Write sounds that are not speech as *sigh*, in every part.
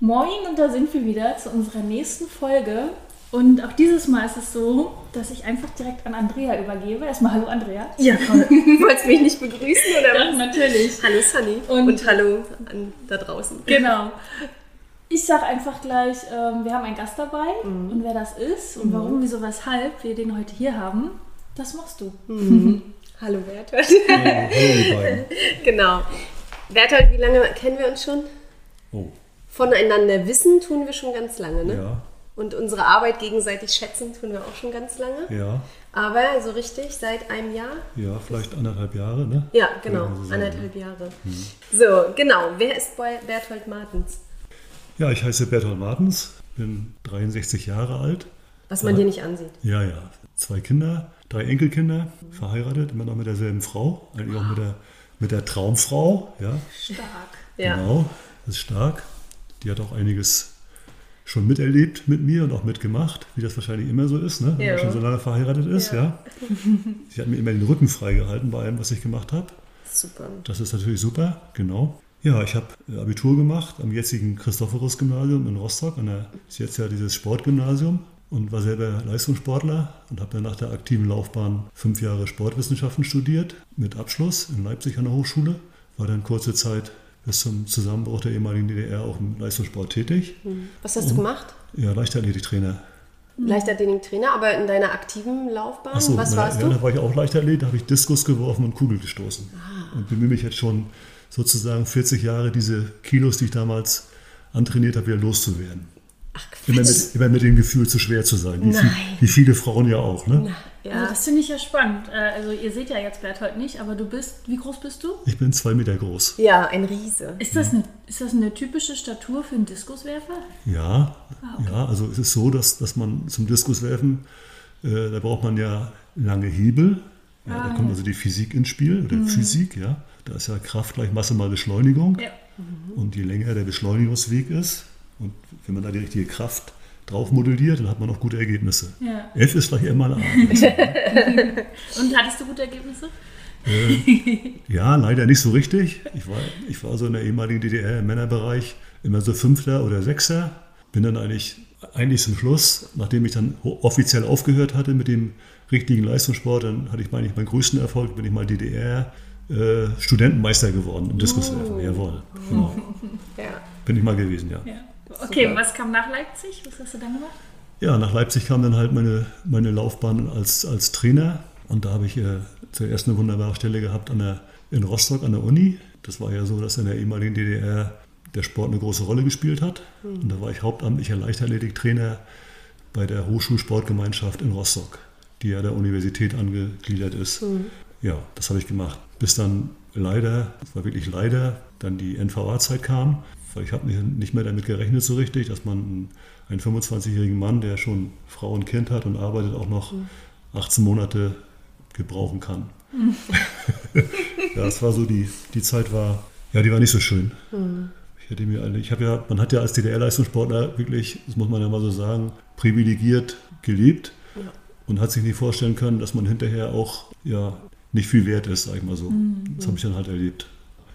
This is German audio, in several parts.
Moin und da sind wir wieder zu unserer nächsten Folge. Und auch dieses Mal ist es so, dass ich einfach direkt an Andrea übergebe. Erstmal hallo Andrea. Ja, *laughs* wolltest du mich nicht begrüßen oder Ja, natürlich. Hallo Sunny Und- hallo an, da draußen. Genau. Ich sag einfach gleich, ähm, wir haben einen Gast dabei und wer das ist und warum, wieso, weshalb wir den heute hier haben, das machst du. *laughs* Hallo Bertolt. hallo die beiden. genau. Bertolt, wie lange kennen wir uns schon? Oh, Voneinander wissen tun wir schon ganz lange, ne? ja, Und unsere Arbeit gegenseitig schätzen tun wir auch schon ganz lange. ja, Aber so richtig seit einem Jahr? ja, vielleicht anderthalb Jahre, ne? Ja, genau, so sagen. anderthalb Jahre. So, genau. Wer ist Berthold Martens? Ja, ich heiße Bertolt Martens, bin 63 Jahre alt. Was man dir nicht ansieht. Ja, ja, zwei Kinder, drei Enkelkinder, verheiratet, immer noch mit derselben Frau, eigentlich auch mit der, mit der Traumfrau, ja, Stark. Ja. genau, das ist stark. Die hat auch einiges schon miterlebt mit mir und auch mitgemacht, wie das wahrscheinlich immer so ist, ne? wenn Ja. man schon so lange verheiratet ist, Ja. ja. Sie hat mir immer den Rücken freigehalten bei allem, was ich gemacht habe. Super. Das ist natürlich super, genau. Ja, ich habe Abitur gemacht am jetzigen Christophorus-Gymnasium in Rostock. An der, ist jetzt ja dieses Sportgymnasium und war selber Leistungssportler und habe dann nach der aktiven Laufbahn fünf Jahre Sportwissenschaften studiert mit Abschluss in Leipzig an der Hochschule. War dann kurze Zeit bis zum Zusammenbruch der ehemaligen DDR auch im Leistungssport tätig. Was hast du gemacht? Ja, Leichtathletiktrainer. Leichtathletik-Trainer, aber in deiner aktiven Laufbahn, so, was na, warst ja, du? da war ich auch Leichtathlet, da habe ich Diskus geworfen und Kugel gestoßen. Ah. Und bemühe mich jetzt schon sozusagen 40 Jahre, diese Kilos, die ich damals antrainiert habe, wieder loszuwerden. Ach, Immer mit, immer mit dem Gefühl, zu schwer zu sein. Wie, viel, wie viele Frauen ja auch. Ne? Also Ja, das finde ich ja spannend. Äh, Also ihr seht ja jetzt Berthold nicht, aber du bist, wie groß bist du? Ich bin zwei Meter groß. ja, ein Riese. Ist das eine, ist das eine typische Statur für einen Diskuswerfer? Ja, Ah, ja, also es ist so, dass, dass man zum Diskuswerfen, äh, da braucht man ja lange Hebel. Ja, Ah, da kommt also die Physik ins Spiel, oder Physik, ja. Da ist ja Kraft gleich Masse mal Beschleunigung. Ja. Und je länger der Beschleunigungsweg ist, und wenn man da die richtige Kraft drauf modelliert, dann hat man auch gute Ergebnisse. Ja. F ist gleich M mal A. *laughs* Und hattest du gute Ergebnisse? Ja, leider nicht so richtig. Ich war, ich war so in der ehemaligen DDR im Männerbereich immer so Fünfter oder Sechster. Bin dann eigentlich, eigentlich zum Schluss, nachdem ich dann offiziell aufgehört hatte mit dem richtigen Leistungssport, dann hatte ich eigentlich meinen größten Erfolg, bin ich mal DDR äh, Studentenmeister geworden im Diskuswerfen. Jawohl, *laughs* genau. Ja. Bin ich mal gewesen, ja. Ja. Okay, Super. was kam nach Leipzig? Was hast du dann gemacht? Ja, nach Leipzig kam dann halt meine, meine Laufbahn als, als Trainer. Und da habe ich äh, zuerst eine wunderbare Stelle gehabt an der, in Rostock an der Uni. Das war ja so, dass in der ehemaligen DDR der Sport eine große Rolle gespielt hat. Und da war ich hauptamtlicher Leichtathletiktrainer bei der Hochschulsportgemeinschaft in Rostock, die ja der Universität angegliedert ist. Ja, das habe ich gemacht. Bis dann leider, das war wirklich leider, dann die NVA-Zeit kam. Weil ich habe nicht mehr damit gerechnet so richtig, dass man einen 25-jährigen Mann, der schon Frau und Kind hat und arbeitet, auch noch 18 Monate gebrauchen kann. *laughs* ja, das war so, die, die Zeit war, ja, die war nicht so schön. Ich hätte mir alle, ich habe ja, man hat ja als DDR-Leistungssportler wirklich, das muss man ja mal so sagen, privilegiert gelebt und hat sich nicht vorstellen können, dass man hinterher auch ja nicht viel wert ist, sag ich mal so. Das habe ich dann halt erlebt.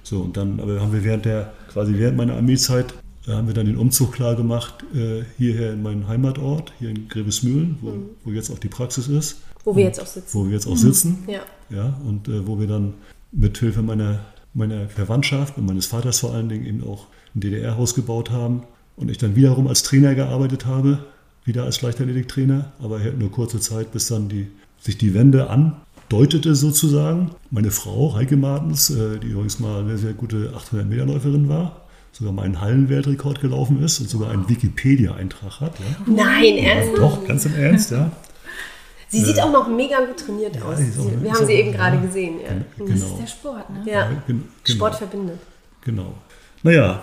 So, und dann, aber haben wir während der, quasi während meiner Armeezeit, äh, haben wir dann den Umzug klar gemacht, äh, hierher in meinen Heimatort, hier in Grevesmühlen, wo, wo jetzt auch die Praxis ist, Wo wir jetzt auch sitzen. wo wir jetzt auch sitzen. Ja. Ja, und äh, wo wir dann mit Hilfe meiner, meiner Verwandtschaft und meines Vaters vor allen Dingen eben auch ein DDR-Haus gebaut haben und ich dann wiederum als Trainer gearbeitet habe, wieder als Leichtathletiktrainer, aber halt nur kurze Zeit, bis dann die, sich die Wende andeutete sozusagen. Meine Frau, Heike Martens, äh, die übrigens mal eine sehr gute 800-Meter-Läuferin war, sogar mal einen Hallenweltrekord gelaufen ist und sogar einen Wikipedia-Eintrag hat. Ja. Nein, ernst? Doch, ganz im Ernst, ja. Sie sieht auch noch mega gut trainiert aus. die ist auch- wir haben sie auch- eben gerade ja. gesehen. Ja, Das Genau. ist der Sport, ne? ja. gen- genau. Sport verbindet. Genau. Naja,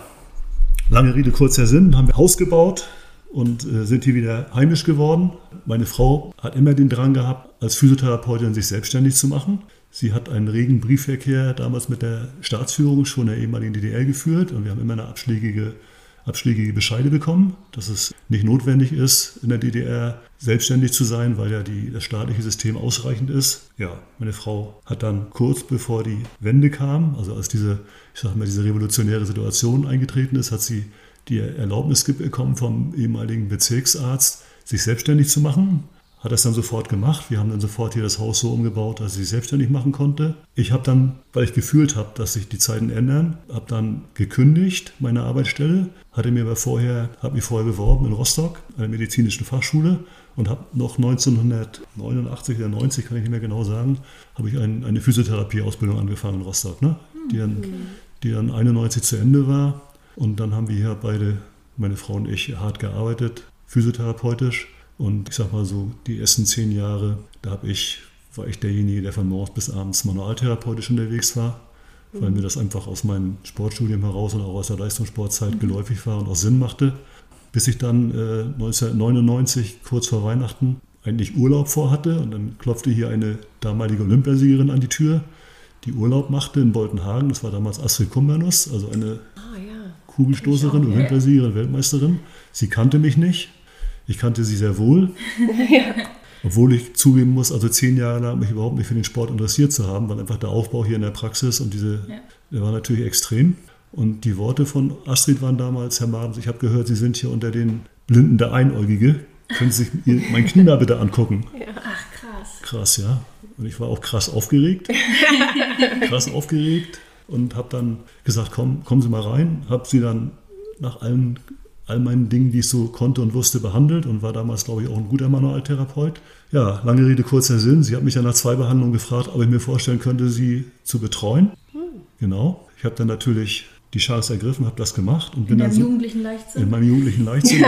lange Rede, kurzer Sinn, haben wir Haus gebaut und äh, sind hier wieder heimisch geworden. Meine Frau hat immer den Drang gehabt, als Physiotherapeutin sich selbstständig zu machen. Sie hat einen regen Briefverkehr damals mit der Staatsführung schon der ehemaligen DDR geführt und wir haben immer eine abschlägige, abschlägige Bescheide bekommen, dass es nicht notwendig ist, in der DDR selbstständig zu sein, weil ja die, das staatliche System ausreichend ist. Ja, meine Frau hat dann kurz bevor die Wende kam, also als diese, ich sag mal, diese revolutionäre Situation eingetreten ist, hat sie die Erlaubnis bekommen vom ehemaligen Bezirksarzt, sich selbstständig zu machen. Hat das dann sofort gemacht. Wir haben dann sofort hier das Haus so umgebaut, dass sie sich selbstständig machen konnte. Ich habe dann, weil ich gefühlt habe, dass sich die Zeiten ändern, habe dann gekündigt meine Arbeitsstelle, hatte mir aber vorher, habe mich vorher beworben in Rostock, an der medizinischen Fachschule und habe noch 1989 oder 90, kann ich nicht mehr genau sagen, habe ich ein, eine Physiotherapieausbildung angefangen in Rostock, ne? die, dann, die dann 91 zu Ende war. Und dann haben wir hier beide, meine Frau und ich, hart gearbeitet, physiotherapeutisch. Und ich sag mal so, die ersten zehn Jahre, da habe ich, war ich derjenige, der von morgens bis abends manualtherapeutisch unterwegs war, weil mir das einfach aus meinem Sportstudium heraus und auch aus der Leistungssportzeit geläufig war und auch Sinn machte. Bis ich dann äh, 1999, kurz vor Weihnachten, eigentlich Urlaub vorhatte und dann klopfte hier eine damalige Olympiasiegerin an die Tür, die Urlaub machte in Boltenhagen. Das war damals Astrid Kummernuss, also eine Ah ja. Kugelstoßerin, Olympiasiegerin, Weltmeisterin. Sie kannte mich nicht. Ich kannte sie sehr wohl. *laughs* Obwohl ich zugeben muss, also zehn Jahre lang mich überhaupt nicht für den Sport interessiert zu haben, weil einfach der Aufbau hier in der Praxis und diese, Ja. der war natürlich extrem. Und die Worte von Astrid waren damals, Herr Marens, ich habe gehört, Sie sind hier unter den Blinden der Einäugige. Können Sie sich ihr, mein Knie mal bitte angucken? Ach, krass. Krass, ja. Und ich war auch krass aufgeregt. *laughs* krass aufgeregt und habe dann gesagt, komm, kommen Sie mal rein. Habe sie dann nach allen, all meinen Dingen, die ich so konnte und wusste, behandelt und war damals, glaube ich, auch ein guter Manualtherapeut. Ja, lange Rede, kurzer Sinn. Sie hat mich dann nach zwei Behandlungen gefragt, ob ich mir vorstellen könnte, sie zu betreuen. Genau. Ich habe dann natürlich die Chance ergriffen, habe das gemacht und bin In dann deinem so, jugendlichen in Leichtsinn. meinem jugendlichen Leichtsinn.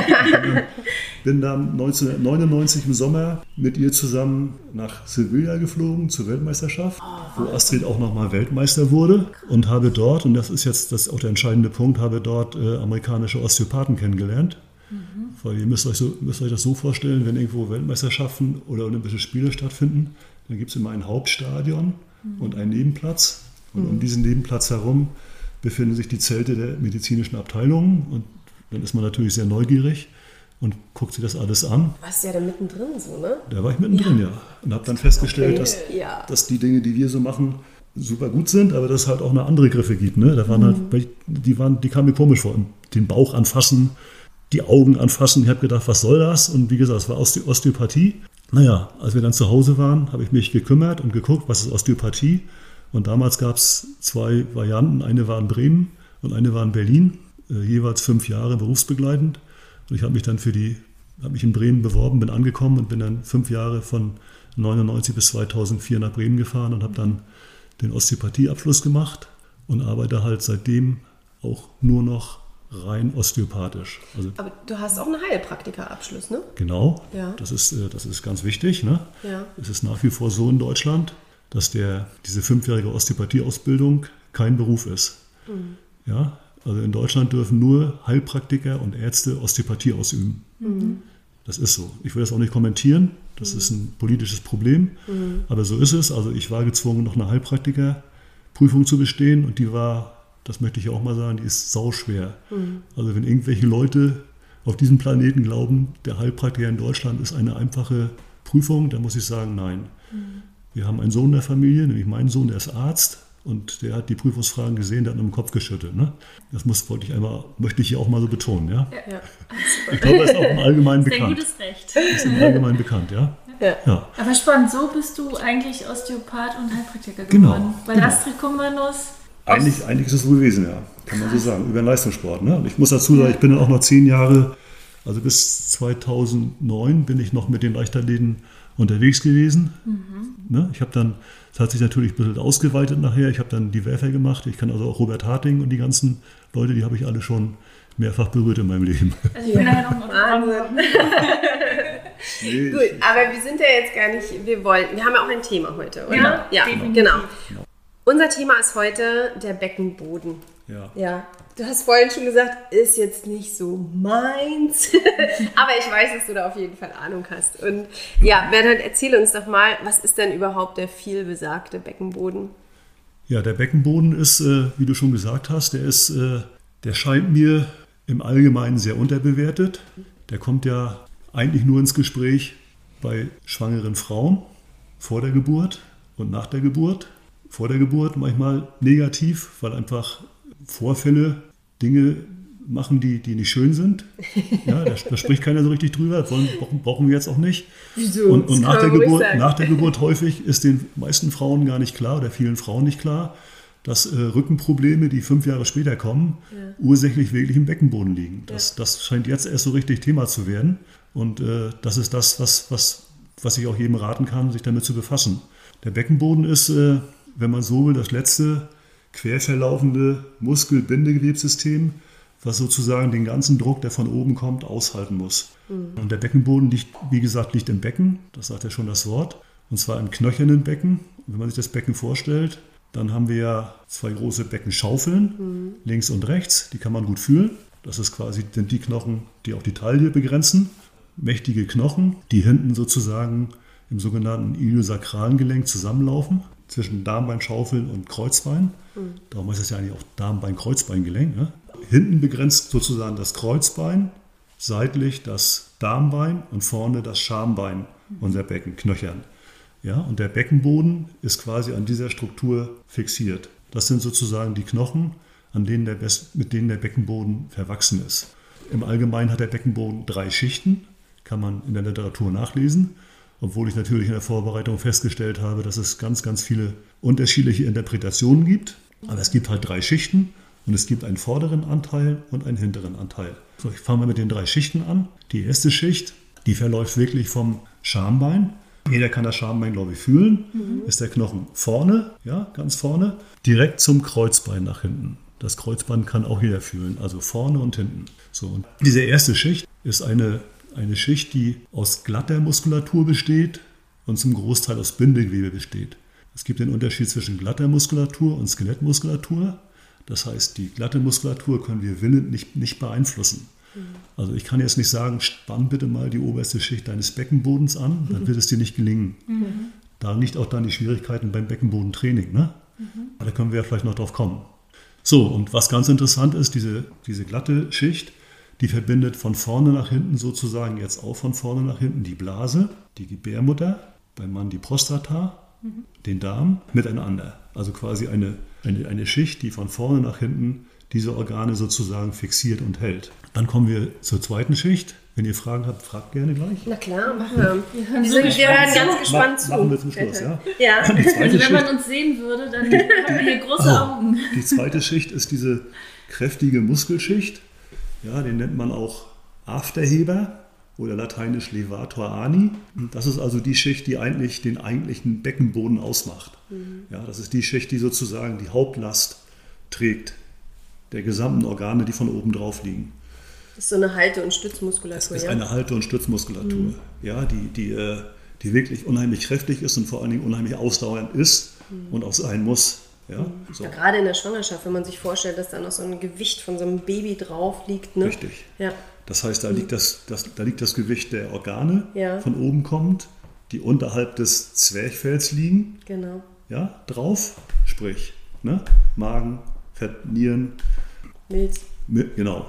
*laughs* bin dann 1999 im Sommer mit ihr zusammen nach Sevilla geflogen zur Weltmeisterschaft, wo Astrid auch nochmal Weltmeister wurde und habe dort, und das ist jetzt das ist auch der entscheidende Punkt, habe dort äh, amerikanische Osteopathen kennengelernt. Weil ihr müsst euch, so, müsst euch das so vorstellen, wenn irgendwo Weltmeisterschaften oder Olympische Spiele stattfinden, dann gibt es immer ein Hauptstadion und einen Nebenplatz. Und um diesen Nebenplatz herum befinden sich die Zelte der medizinischen Abteilungen. Und dann ist man natürlich sehr neugierig und guckt sich das alles an. Warst ja da mittendrin so, ne? Da war ich mittendrin, ja. Und habe dann festgestellt, dass, Ja. dass die Dinge, die wir so machen, super gut sind, aber dass es halt auch eine andere Griffe gibt. Ne? Da waren halt, weil ich- die, waren, die kamen mir komisch vor. Den Bauch anfassen, die Augen anfassen. Ich habe gedacht, was soll das? Und wie gesagt, es war Oste Osteopathie. Naja, als wir dann zu Hause waren, habe ich mich gekümmert und geguckt, was ist Osteopathie. Und damals gab es zwei Varianten. Eine war in Bremen und eine war in Berlin. Äh, jeweils fünf Jahre berufsbegleitend. Und ich habe mich dann für die, habe mich in Bremen beworben, bin angekommen und bin dann fünf Jahre von 99 bis 2004 nach Bremen gefahren und habe dann den Osteopathieabschluss gemacht und arbeite halt seitdem auch nur noch rein osteopathisch. Also Aber du hast auch einen Heilpraktikerabschluss, ne? genau, Ja. das, ist, äh, das ist ganz wichtig. Ne? Ja. Es ist nach wie vor so in Deutschland, dass der, diese fünfjährige Osteopathieausbildung kein Beruf ist. Ja, also in Deutschland dürfen nur Heilpraktiker und Ärzte Osteopathie ausüben. Das ist so. Ich will das auch nicht kommentieren. Das ist ein politisches Problem. Aber so ist es. Also ich war gezwungen, noch eine Heilpraktikerprüfung zu bestehen und die war, das möchte ich auch mal sagen, die ist sauschwer. Also wenn irgendwelche Leute auf diesem Planeten glauben, der Heilpraktiker in Deutschland ist eine einfache Prüfung, dann muss ich sagen, nein. Wir haben einen Sohn in der Familie, nämlich meinen Sohn, der ist Arzt und der hat die Prüfungsfragen gesehen, der hat mit dem Kopf geschüttelt. Ne? Das muss, wollte ich einmal, möchte ich hier auch mal so betonen. Ja? Ja. Ich glaube, das ist auch im Allgemeinen *laughs* Das ist ein bekannt. gutes Recht. Das ist im Allgemeinen bekannt, ja? Ja. Ja. Aber spannend, so bist du eigentlich Osteopath und Heilpraktiker Genau, geworden. Weil genau. Astrid Kummernuss Eigentlich, eigentlich ist es so gewesen, ja. Kann man so sagen. Über den Leistungssport. Ne? Und ich muss dazu sagen, ich bin dann auch noch zehn Jahre, also bis 2009 bin ich noch mit den Leichtathleten unterwegs gewesen. Ne? Ich habe dann, das hat sich natürlich ein bisschen ausgeweitet nachher. Ich habe dann die Werfer gemacht. Ich kann also auch Robert Harting und die ganzen Leute, die habe ich alle schon mehrfach berührt in meinem Leben. *laughs* Also *laughs* ich bin nachher noch Wahnsinn. Nee, Gut, aber wir sind ja jetzt gar nicht, wir wollen, wir haben ja auch ein Thema heute, oder? Genau, ja, definitiv. genau. Unser Thema ist heute der Beckenboden. Ja. Ja, du hast vorhin schon gesagt, ist jetzt nicht so meins, *laughs* aber ich weiß, dass du da auf jeden Fall Ahnung hast. Und ja, Bernhard, erzähl uns doch mal, was ist denn überhaupt der vielbesagte Beckenboden? Ja, der Beckenboden ist, äh, wie du schon gesagt hast, der ist, äh, der scheint mir im Allgemeinen sehr unterbewertet. Der kommt ja eigentlich nur ins Gespräch bei schwangeren Frauen vor der Geburt und nach der Geburt. Vor der Geburt manchmal negativ, weil einfach Vorfälle Dinge machen, die, die nicht schön sind. *laughs* Ja, da, da spricht keiner so richtig drüber, wollen, brauchen, wir jetzt auch nicht. Wieso? Und, und nach, der Geburt, sagen. nach der *laughs* Geburt häufig ist den meisten Frauen gar nicht klar oder vielen Frauen nicht klar, dass äh, Rückenprobleme, die fünf Jahre später kommen, ursächlich wirklich im Beckenboden liegen. Das, das scheint jetzt erst so richtig Thema zu werden. Und äh, das ist das, was, was, was ich auch jedem raten kann, sich damit zu befassen. Der Beckenboden ist, äh, wenn man so will, das letzte quer verlaufende Muskelbindegewebssystem, was sozusagen den ganzen Druck, der von oben kommt, aushalten muss. Und der Beckenboden liegt, wie gesagt, liegt im Becken, das sagt ja schon das Wort, und zwar im knöchernen Becken. Und wenn man sich das Becken vorstellt, dann haben wir ja zwei große Beckenschaufeln, links und rechts, die kann man gut fühlen. Das ist quasi, sind die Knochen, die auch die Taille begrenzen. Mächtige Knochen, die hinten sozusagen im sogenannten iliosakralen Gelenk zusammenlaufen, zwischen Darmbeinschaufeln und Kreuzbein. Darum heißt es ja eigentlich auch Darmbein-Kreuzbeingelenk. Ne? Hinten begrenzt sozusagen das Kreuzbein, seitlich das Darmbein und vorne das Schambein, unser Becken, Knöchern. Ja, und der Beckenboden ist quasi an dieser Struktur fixiert. Das sind sozusagen die Knochen, an denen der mit denen der Beckenboden verwachsen ist. Im Allgemeinen hat der Beckenboden drei Schichten, kann man in der Literatur nachlesen, obwohl ich natürlich in der Vorbereitung festgestellt habe, dass es ganz, ganz viele unterschiedliche Interpretationen gibt. Aber es gibt halt drei Schichten und es gibt einen vorderen Anteil und einen hinteren Anteil. So, ich fange mal mit den drei Schichten an. Die erste Schicht, die verläuft wirklich vom Schambein. Jeder kann das Schambein, glaube ich, fühlen. Ist der Knochen vorne, ja, ganz vorne, direkt zum Kreuzbein nach hinten. Das Kreuzbein kann auch jeder fühlen, also vorne und hinten. So, und diese erste Schicht ist eine, eine Schicht, die aus glatter Muskulatur besteht und zum Großteil aus Bindegewebe besteht. Es gibt den Unterschied zwischen glatter Muskulatur und Skelettmuskulatur. Das heißt, die glatte Muskulatur können wir willend nicht, nicht beeinflussen. Also ich kann jetzt nicht sagen, spann bitte mal die oberste Schicht deines Beckenbodens an, dann wird es dir nicht gelingen. Da liegt auch dann die Schwierigkeiten beim Beckenbodentraining. Ne? Aber da können wir ja vielleicht noch drauf kommen. So, und was ganz interessant ist, diese, diese glatte Schicht, die verbindet von vorne nach hinten sozusagen jetzt auch von vorne nach hinten die Blase, die Gebärmutter, beim Mann die Prostata, den Darm miteinander. Also quasi eine, eine, eine Schicht, die von vorne nach hinten diese Organe sozusagen fixiert und hält. Dann kommen wir zur zweiten Schicht. Wenn ihr Fragen habt, fragt gerne gleich. Na klar, machen wir. Wir, sind, wir hören ganz gespannt zu. Machen wir zum Schluss, ja? Ja. *laughs* Also wenn man Schicht- uns sehen würde, dann haben wir hier große Augen. Die zweite Schicht ist diese kräftige Muskelschicht. Ja, den nennt man auch Afterheber oder lateinisch Levator ani. Das ist also die Schicht, die eigentlich den eigentlichen Beckenboden ausmacht. Ja, das ist die Schicht, die sozusagen die Hauptlast trägt der gesamten Organe, die von oben drauf liegen. Das ist so eine Halte- und Stützmuskulatur, Das ist ja? eine Halte- und Stützmuskulatur, ja, die, die, äh, die wirklich unheimlich kräftig ist und vor allen Dingen unheimlich ausdauernd ist und auch sein muss. Ja, so. Ja, gerade in der Schwangerschaft, wenn man sich vorstellt, dass da noch so ein Gewicht von so einem Baby drauf liegt. Ne? Richtig. Ja. Das heißt, da liegt das, das, da liegt das Gewicht der Organe Ja. von oben kommt, die unterhalb des Zwerchfells liegen, Genau. ja, drauf, sprich, ne? Magen, Fett, Nieren, Milz. Mi- genau.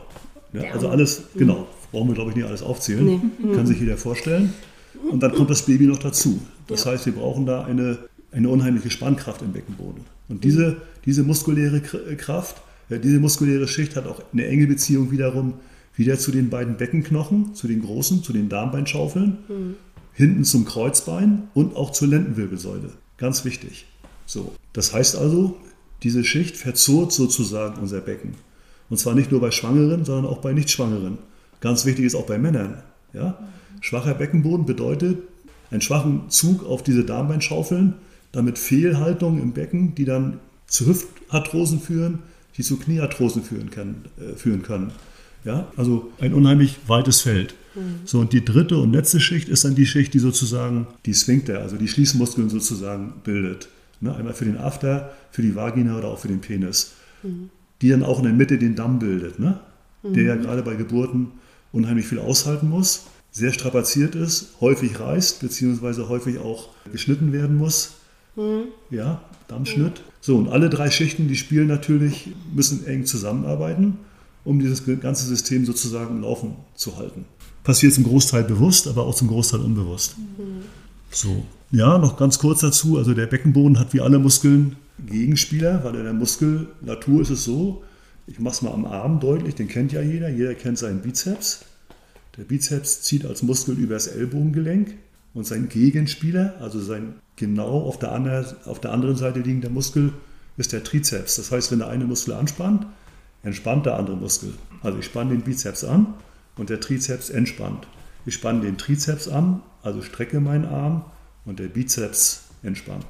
Ja, also alles, genau, brauchen wir glaube ich nicht alles aufzählen, kann sich jeder vorstellen. Und dann kommt das Baby noch dazu. Das heißt, wir brauchen da eine, eine unheimliche Spannkraft im Beckenboden. Und diese, diese muskuläre äh, Kraft, ja, diese muskuläre Schicht hat auch eine enge Beziehung wiederum wieder zu den beiden Beckenknochen, zu den großen, zu den Darmbeinschaufeln, hinten zum Kreuzbein und auch zur Lendenwirbelsäule. Ganz wichtig. So, das heißt also, diese Schicht verzurrt sozusagen unser Becken. Und zwar nicht nur bei Schwangeren, sondern auch bei Nichtschwangeren. Ganz wichtig ist auch bei Männern. Ja? Schwacher Beckenboden bedeutet einen schwachen Zug auf diese Darmbeinschaufeln, damit Fehlhaltungen im Becken, die dann zu Hüftarthrosen führen, die zu Kniearthrosen führen können. Äh, führen können. Ja, also ein unheimlich weites Feld. So, und die dritte und letzte Schicht ist dann die Schicht, die sozusagen die Sphinkter, also die Schließmuskeln sozusagen bildet. Ne, einmal für den After, für die Vagina oder auch für den Penis. Die dann auch in der Mitte den Damm bildet, ne? der ja gerade bei Geburten unheimlich viel aushalten muss, sehr strapaziert ist, häufig reißt, beziehungsweise häufig auch geschnitten werden muss. Ja, Dammschnitt. So, und alle drei Schichten, die spielen natürlich, müssen eng zusammenarbeiten, um dieses ganze System sozusagen im Laufen zu halten. Passiert zum Großteil bewusst, aber auch zum Großteil unbewusst. So, ja, noch ganz kurz dazu. Also der Beckenboden hat wie alle Muskeln Gegenspieler, weil in der Muskulatur ist es so, ich mache es mal am Arm deutlich, den kennt ja jeder, jeder kennt seinen Bizeps. Der Bizeps zieht als Muskel über das Ellbogengelenk und sein Gegenspieler, also sein genau auf der, anderen, auf der anderen Seite liegende Muskel, ist der Trizeps. Das heißt, wenn der eine Muskel anspannt, entspannt der andere Muskel. Also ich spanne den Bizeps an und der Trizeps entspannt. Ich spanne den Trizeps an, also strecke meinen Arm und der Bizeps entspannt.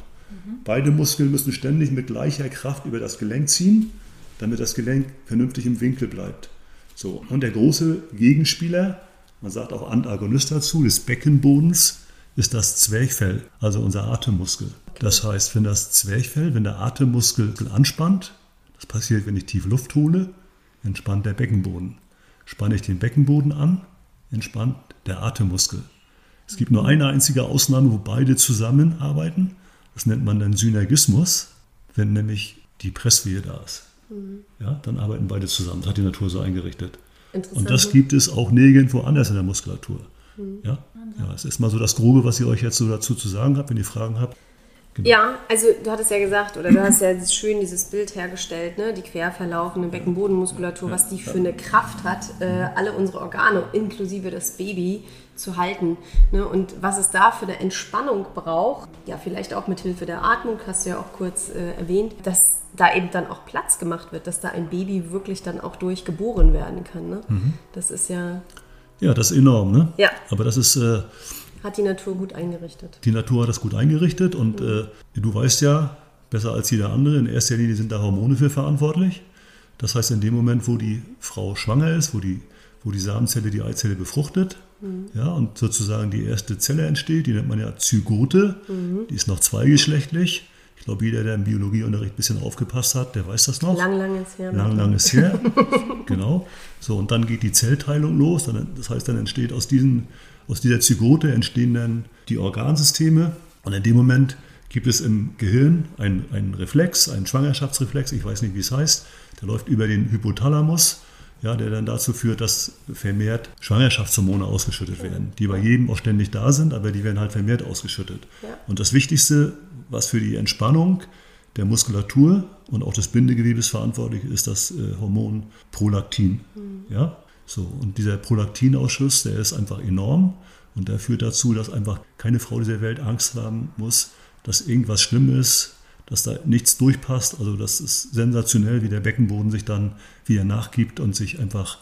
Beide Muskeln müssen ständig mit gleicher Kraft über das Gelenk ziehen, damit das Gelenk vernünftig im Winkel bleibt. So, und der große Gegenspieler, man sagt auch Antagonist dazu, des Beckenbodens, ist das Zwerchfell, also unser Atemmuskel. Das heißt, wenn das Zwerchfell, wenn der Atemmuskel anspannt, das passiert, wenn ich tief Luft hole, entspannt der Beckenboden. Spanne ich den Beckenboden an, entspannt der Atemmuskel. Es gibt nur eine einzige Ausnahme, wo beide zusammenarbeiten. Das nennt man dann Synergismus, wenn nämlich die Presswehe da ist. Ja, dann arbeiten beide zusammen. Das hat die Natur so eingerichtet. Und das gibt es auch nirgendwo anders in der Muskulatur. Ja, ja, es ist mal so das Grobe, was ihr euch jetzt so dazu zu sagen habt, wenn ihr Fragen habt. Ja, also du hattest ja gesagt, oder du hast ja schön dieses Bild hergestellt, ne? die quer verlaufende Beckenbodenmuskulatur, was die für eine Kraft hat, äh, alle unsere Organe, inklusive das Baby, zu halten. Ne? Und was es da für eine Entspannung braucht, ja, vielleicht auch mit Hilfe der Atmung, hast du ja auch kurz äh, erwähnt, dass da eben dann auch Platz gemacht wird, dass da ein Baby wirklich dann auch durchgeboren werden kann. Ne? Das ist ja, Ja, das ist enorm, ne? Ja. Aber das ist, äh, hat die Natur gut eingerichtet. die Natur hat das gut eingerichtet und äh, du weißt ja, besser als jeder andere, in erster Linie sind da Hormone für verantwortlich. Das heißt, in dem Moment, wo die Frau schwanger ist, wo die, wo die Samenzelle die Eizelle befruchtet, ja, und sozusagen die erste Zelle entsteht, die nennt man ja Zygote, die ist noch zweigeschlechtlich. Ich glaube, jeder, der im Biologieunterricht ein bisschen aufgepasst hat, der weiß das noch. Lang, lang ist her. Lang, lang ist her. genau. So, und dann geht die Zellteilung los. Dann, das heißt, dann entsteht aus, diesen, aus dieser Zygote entstehen dann die Organsysteme. Und in dem Moment gibt es im Gehirn einen, einen Reflex, einen Schwangerschaftsreflex, ich weiß nicht, wie es heißt, der läuft über den Hypothalamus, ja, der dann dazu führt, dass vermehrt Schwangerschaftshormone ausgeschüttet werden, die bei jedem auch ständig da sind, aber die werden halt vermehrt ausgeschüttet. Ja. Und das Wichtigste, was für die Entspannung der Muskulatur und auch des Bindegewebes verantwortlich ist, das äh, Hormon Prolaktin. Ja? So, und dieser Prolaktinausschuss, der ist einfach enorm und der führt dazu, dass einfach keine Frau dieser Welt Angst haben muss, dass irgendwas schlimm ist, dass da nichts durchpasst. Also das ist sensationell, wie der Beckenboden sich dann wieder nachgibt und sich einfach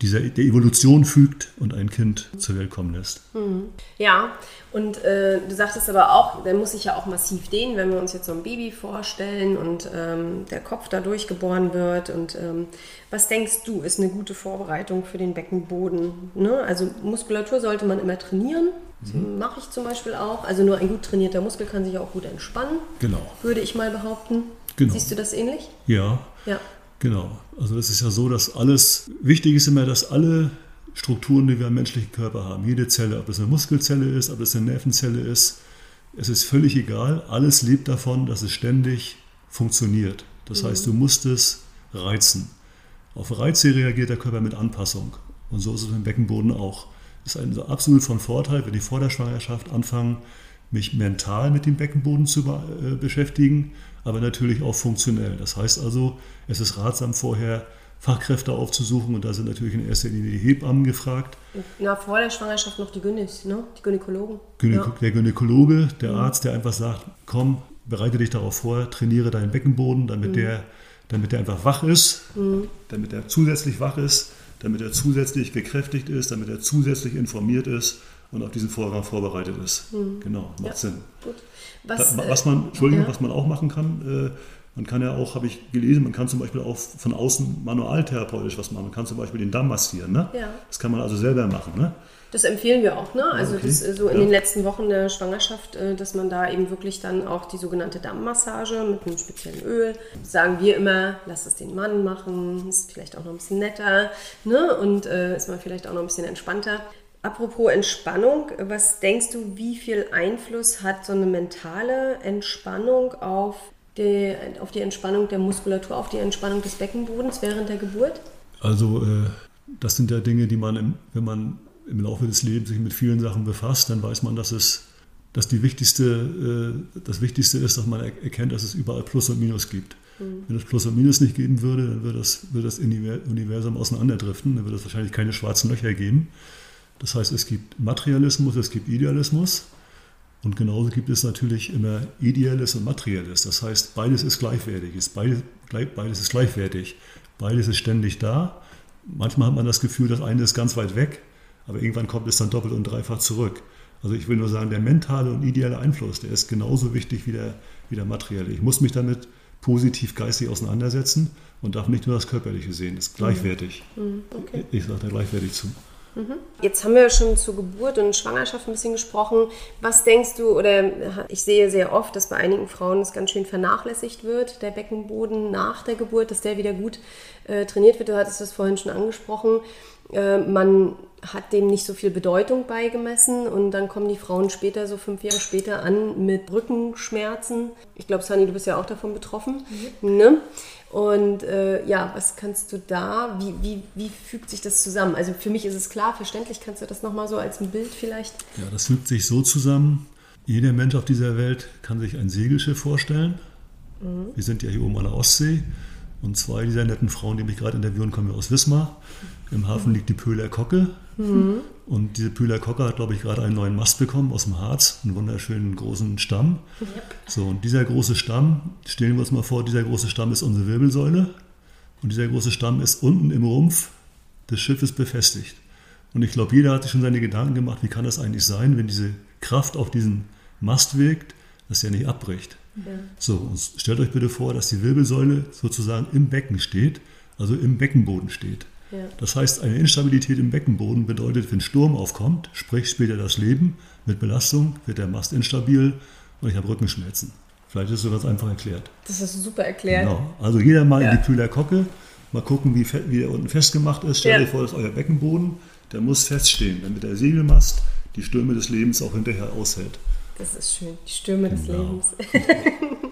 dieser, der Evolution fügt und ein Kind zur Welt kommen lässt. Ja, und äh, du sagtest aber auch, der muss sich ja auch massiv dehnen, wenn wir uns jetzt so ein Baby vorstellen und ähm, der Kopf dadurch geboren wird. Und ähm, was denkst du, ist eine gute Vorbereitung für den Beckenboden? Ne? Also Muskulatur sollte man immer trainieren. Das mache ich zum Beispiel auch. Also nur ein gut trainierter Muskel kann sich auch gut entspannen, Genau. würde ich mal behaupten. Genau. Siehst du das ähnlich? Ja, Ja. Genau. Also es ist ja so, dass alles, wichtig ist immer, dass alle Strukturen, die wir im menschlichen Körper haben, jede Zelle, ob es eine Muskelzelle ist, ob es eine Nervenzelle ist, es ist völlig egal, alles lebt davon, dass es ständig funktioniert. Das heißt, du musst es reizen. Auf Reize reagiert der Körper mit Anpassung. Und so ist es im Beckenboden auch. Das ist also absolut von Vorteil, wenn ich vor der Schwangerschaft anfange, mich mental mit dem Beckenboden zu äh, beschäftigen, aber natürlich auch funktionell. Das heißt also, es ist ratsam vorher Fachkräfte aufzusuchen und da sind natürlich in erster Linie die Hebammen gefragt, Na, vor der Schwangerschaft noch die Gynäs, ne? Die Gynäkologen. Gynäko Ja. der Gynäkologe, der Arzt, der einfach sagt, komm, bereite dich darauf vor, trainiere deinen Beckenboden, damit, der, damit der einfach wach ist, damit er zusätzlich wach ist, damit er zusätzlich gekräftigt ist, damit er zusätzlich informiert ist und auf diesen Vorgang vorbereitet ist. Genau, macht Ja. Sinn. Gut. Da, Was, äh, was man, Entschuldigung, ja. was man auch machen kann, äh, Man kann ja auch, habe ich gelesen, man kann zum Beispiel auch von außen manualtherapeutisch was machen. Man kann zum Beispiel den Damm massieren. Ne? Ja. Das kann man also selber machen. Ne? Das empfehlen wir auch, ne? Also okay. das, äh, so in Ja. den letzten Wochen der Schwangerschaft, äh, dass man da eben wirklich dann auch die sogenannte Dammmassage mit einem speziellen Öl, sagen wir immer, lass es den Mann machen, ist vielleicht auch noch ein bisschen netter, ne? Und äh, ist man vielleicht auch noch ein bisschen entspannter. Apropos Entspannung, was denkst du, wie viel Einfluss hat so eine mentale Entspannung auf die, auf die Entspannung der Muskulatur, auf die Entspannung des Beckenbodens während der Geburt? Also äh, das sind ja Dinge, die man, im, wenn man im Laufe des Lebens sich mit vielen Sachen befasst, dann weiß man, dass es dass die wichtigste, äh, das Wichtigste ist, dass man er- erkennt, dass es überall Plus und Minus gibt. Wenn es Plus und Minus nicht geben würde, dann würde das, würde das Univer- Universum auseinanderdriften, dann würde es wahrscheinlich keine schwarzen Löcher geben. Das heißt, es gibt Materialismus, es gibt Idealismus und genauso gibt es natürlich immer Ideelles und Materielles. Das heißt, beides ist gleichwertig, ist beides, beides ist gleichwertig, beides ist ständig da. Manchmal hat man das Gefühl, das eine ist ganz weit weg, aber irgendwann kommt es dann doppelt und dreifach zurück. Also ich will nur sagen, der mentale und ideelle Einfluss, der ist genauso wichtig wie der, wie der materielle. Ich muss mich damit positiv geistig auseinandersetzen und darf nicht nur das Körperliche sehen. Das ist gleichwertig. Okay. Ich sage da gleichwertig zu. Jetzt haben wir ja schon zur Geburt und Schwangerschaft ein bisschen gesprochen. Was denkst du, oder ich sehe sehr oft, dass bei einigen Frauen es ganz schön vernachlässigt wird, der Beckenboden nach der Geburt, dass der wieder gut äh, trainiert wird. Du hattest das vorhin schon angesprochen. Äh, man hat dem nicht so viel Bedeutung beigemessen und dann kommen die Frauen später, so fünf Jahre später, an mit Rückenschmerzen. Ich glaube, Sani, du bist ja auch davon betroffen. Ne? Und äh, ja, was kannst du da, wie, wie, wie fügt sich das zusammen? Also für mich ist es klar, verständlich, kannst du das nochmal so als ein Bild vielleicht? Ja, das fügt sich so zusammen. Jeder Mensch auf dieser Welt kann sich ein Segelschiff vorstellen. Wir sind ja hier oben an der Ostsee und zwei dieser netten Frauen, die mich gerade interviewen, kommen ja aus Wismar. Im Hafen liegt die Pöhler Kocke und diese Pöhler Kocke hat, glaube ich, gerade einen neuen Mast bekommen aus dem Harz, einen wunderschönen großen Stamm. So, und dieser große Stamm, stellen wir uns mal vor, dieser große Stamm ist unsere Wirbelsäule und dieser große Stamm ist unten im Rumpf des Schiffes befestigt. Und ich glaube, jeder hat sich schon seine Gedanken gemacht, wie kann das eigentlich sein, wenn diese Kraft auf diesen Mast wirkt, dass der nicht abbricht. So, und stellt euch bitte vor, dass die Wirbelsäule sozusagen im Becken steht, also im Beckenboden steht. Ja. Das heißt, eine Instabilität im Beckenboden bedeutet, wenn Sturm aufkommt, sprich später das Leben, mit Belastung wird der Mast instabil und ich habe Rückenschmerzen. Vielleicht ist so ganz einfach erklärt. Das ist super erklärt. Genau. Also jeder mal Ja. in die Pöhler Kocke, mal gucken, wie, wie der unten festgemacht ist. Stellt Ja. euch vor, das ist euer Beckenboden, der muss feststehen, damit der Segelmast die Stürme des Lebens auch hinterher aushält. Das ist schön, die Stürme des Genau. Lebens. *laughs*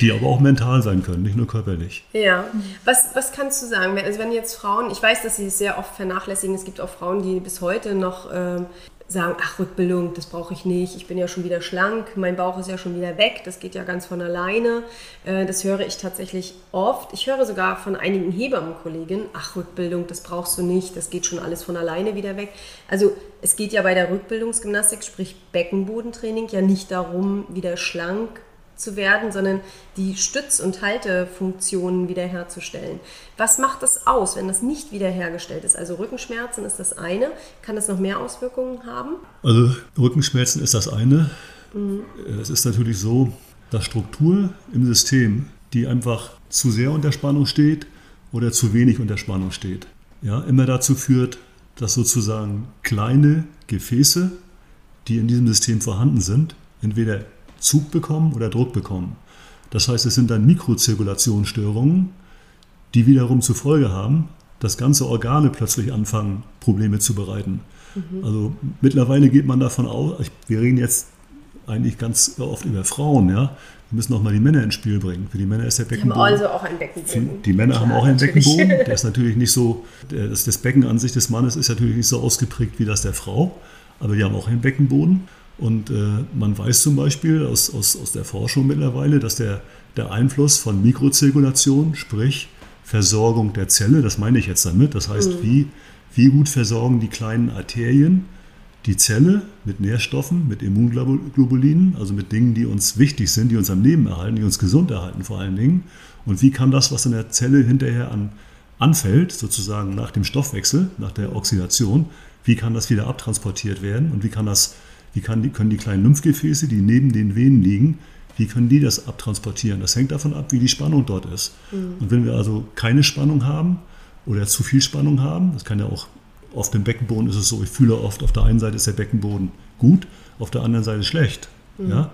Die aber auch mental sein können, nicht nur körperlich. Ja, was, was kannst du sagen? Also wenn jetzt Frauen, ich weiß, dass sie es sehr oft vernachlässigen, es gibt auch Frauen, die bis heute noch ähm, sagen, ach Rückbildung, das brauche ich nicht, ich bin ja schon wieder schlank, mein Bauch ist ja schon wieder weg, das geht ja ganz von alleine. Äh, das höre ich tatsächlich oft. Ich höre sogar von einigen Hebammenkolleginnen, ach Rückbildung, das brauchst du nicht, das geht schon alles von alleine wieder weg. Also es geht ja bei der Rückbildungsgymnastik, sprich Beckenbodentraining, ja nicht darum, wieder schlank zu werden, sondern die Stütz- und Haltefunktionen wiederherzustellen. Was macht das aus, wenn das nicht wiederhergestellt ist? Also Rückenschmerzen ist das eine. Kann das noch mehr Auswirkungen haben? Also Rückenschmerzen ist das eine. Es ist natürlich so, dass Struktur im System, die einfach zu sehr unter Spannung steht oder zu wenig unter Spannung steht, ja, immer dazu führt, dass sozusagen kleine Gefäße, die in diesem System vorhanden sind, entweder Zug bekommen oder Druck bekommen. Das heißt, es sind dann Mikrozirkulationsstörungen, die wiederum zur Folge haben, dass ganze Organe plötzlich anfangen, Probleme zu bereiten. Also mittlerweile geht man davon aus, wir reden jetzt eigentlich ganz oft über Frauen, ja. Wir müssen auch mal die Männer ins Spiel bringen. Für die Männer ist der Die haben Beckenboden. also auch einen Beckenboden. Die Männer haben Klar, auch einen natürlich. Beckenboden. *laughs* Der ist natürlich nicht so, das, das Becken an sich des Mannes ist natürlich nicht so ausgeprägt wie das der Frau, aber die haben auch einen Beckenboden. Und äh, man weiß zum Beispiel aus, aus, aus der Forschung mittlerweile, dass der, der Einfluss von Mikrozirkulation, sprich Versorgung der Zelle, das meine ich jetzt damit, das heißt, wie, wie gut versorgen die kleinen Arterien die Zelle mit Nährstoffen, mit Immunglobulinen, also mit Dingen, die uns wichtig sind, die uns am Leben erhalten, die uns gesund erhalten vor allen Dingen. Und wie kann das, was in der Zelle hinterher an, anfällt, sozusagen nach dem Stoffwechsel, nach der Oxidation, wie kann das wieder abtransportiert werden und wie kann das, wie kann die, können die kleinen Lymphgefäße, die neben den Venen liegen, wie können die das abtransportieren? Das hängt davon ab, wie die Spannung dort ist. Und wenn wir also keine Spannung haben oder zu viel Spannung haben, das kann ja auch auf dem Beckenboden ist es so, ich fühle oft, auf der einen Seite ist der Beckenboden gut, auf der anderen Seite schlecht. Ja?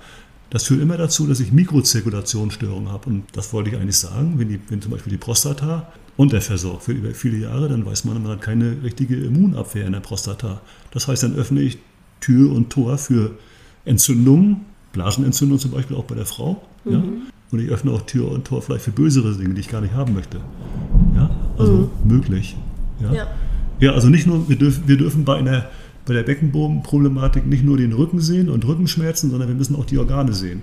Das führt immer dazu, dass ich Mikrozirkulationsstörungen habe. Und das wollte ich eigentlich sagen, wenn, die, wenn zum Beispiel die Prostata unterversorgt wird über viele Jahre, dann weiß man, man hat keine richtige Immunabwehr in der Prostata. Das heißt, dann öffne ich Tür und Tor für Entzündungen, Blasenentzündung zum Beispiel auch bei der Frau. Ja? Und ich öffne auch Tür und Tor vielleicht für bösere Dinge, die ich gar nicht haben möchte. Ja? Also möglich. Ja? Ja. Ja, also nicht nur, wir dürfen, wir dürfen bei, einer, bei der Beckenbodenproblematik nicht nur den Rücken sehen und Rückenschmerzen, sondern wir müssen auch die Organe sehen.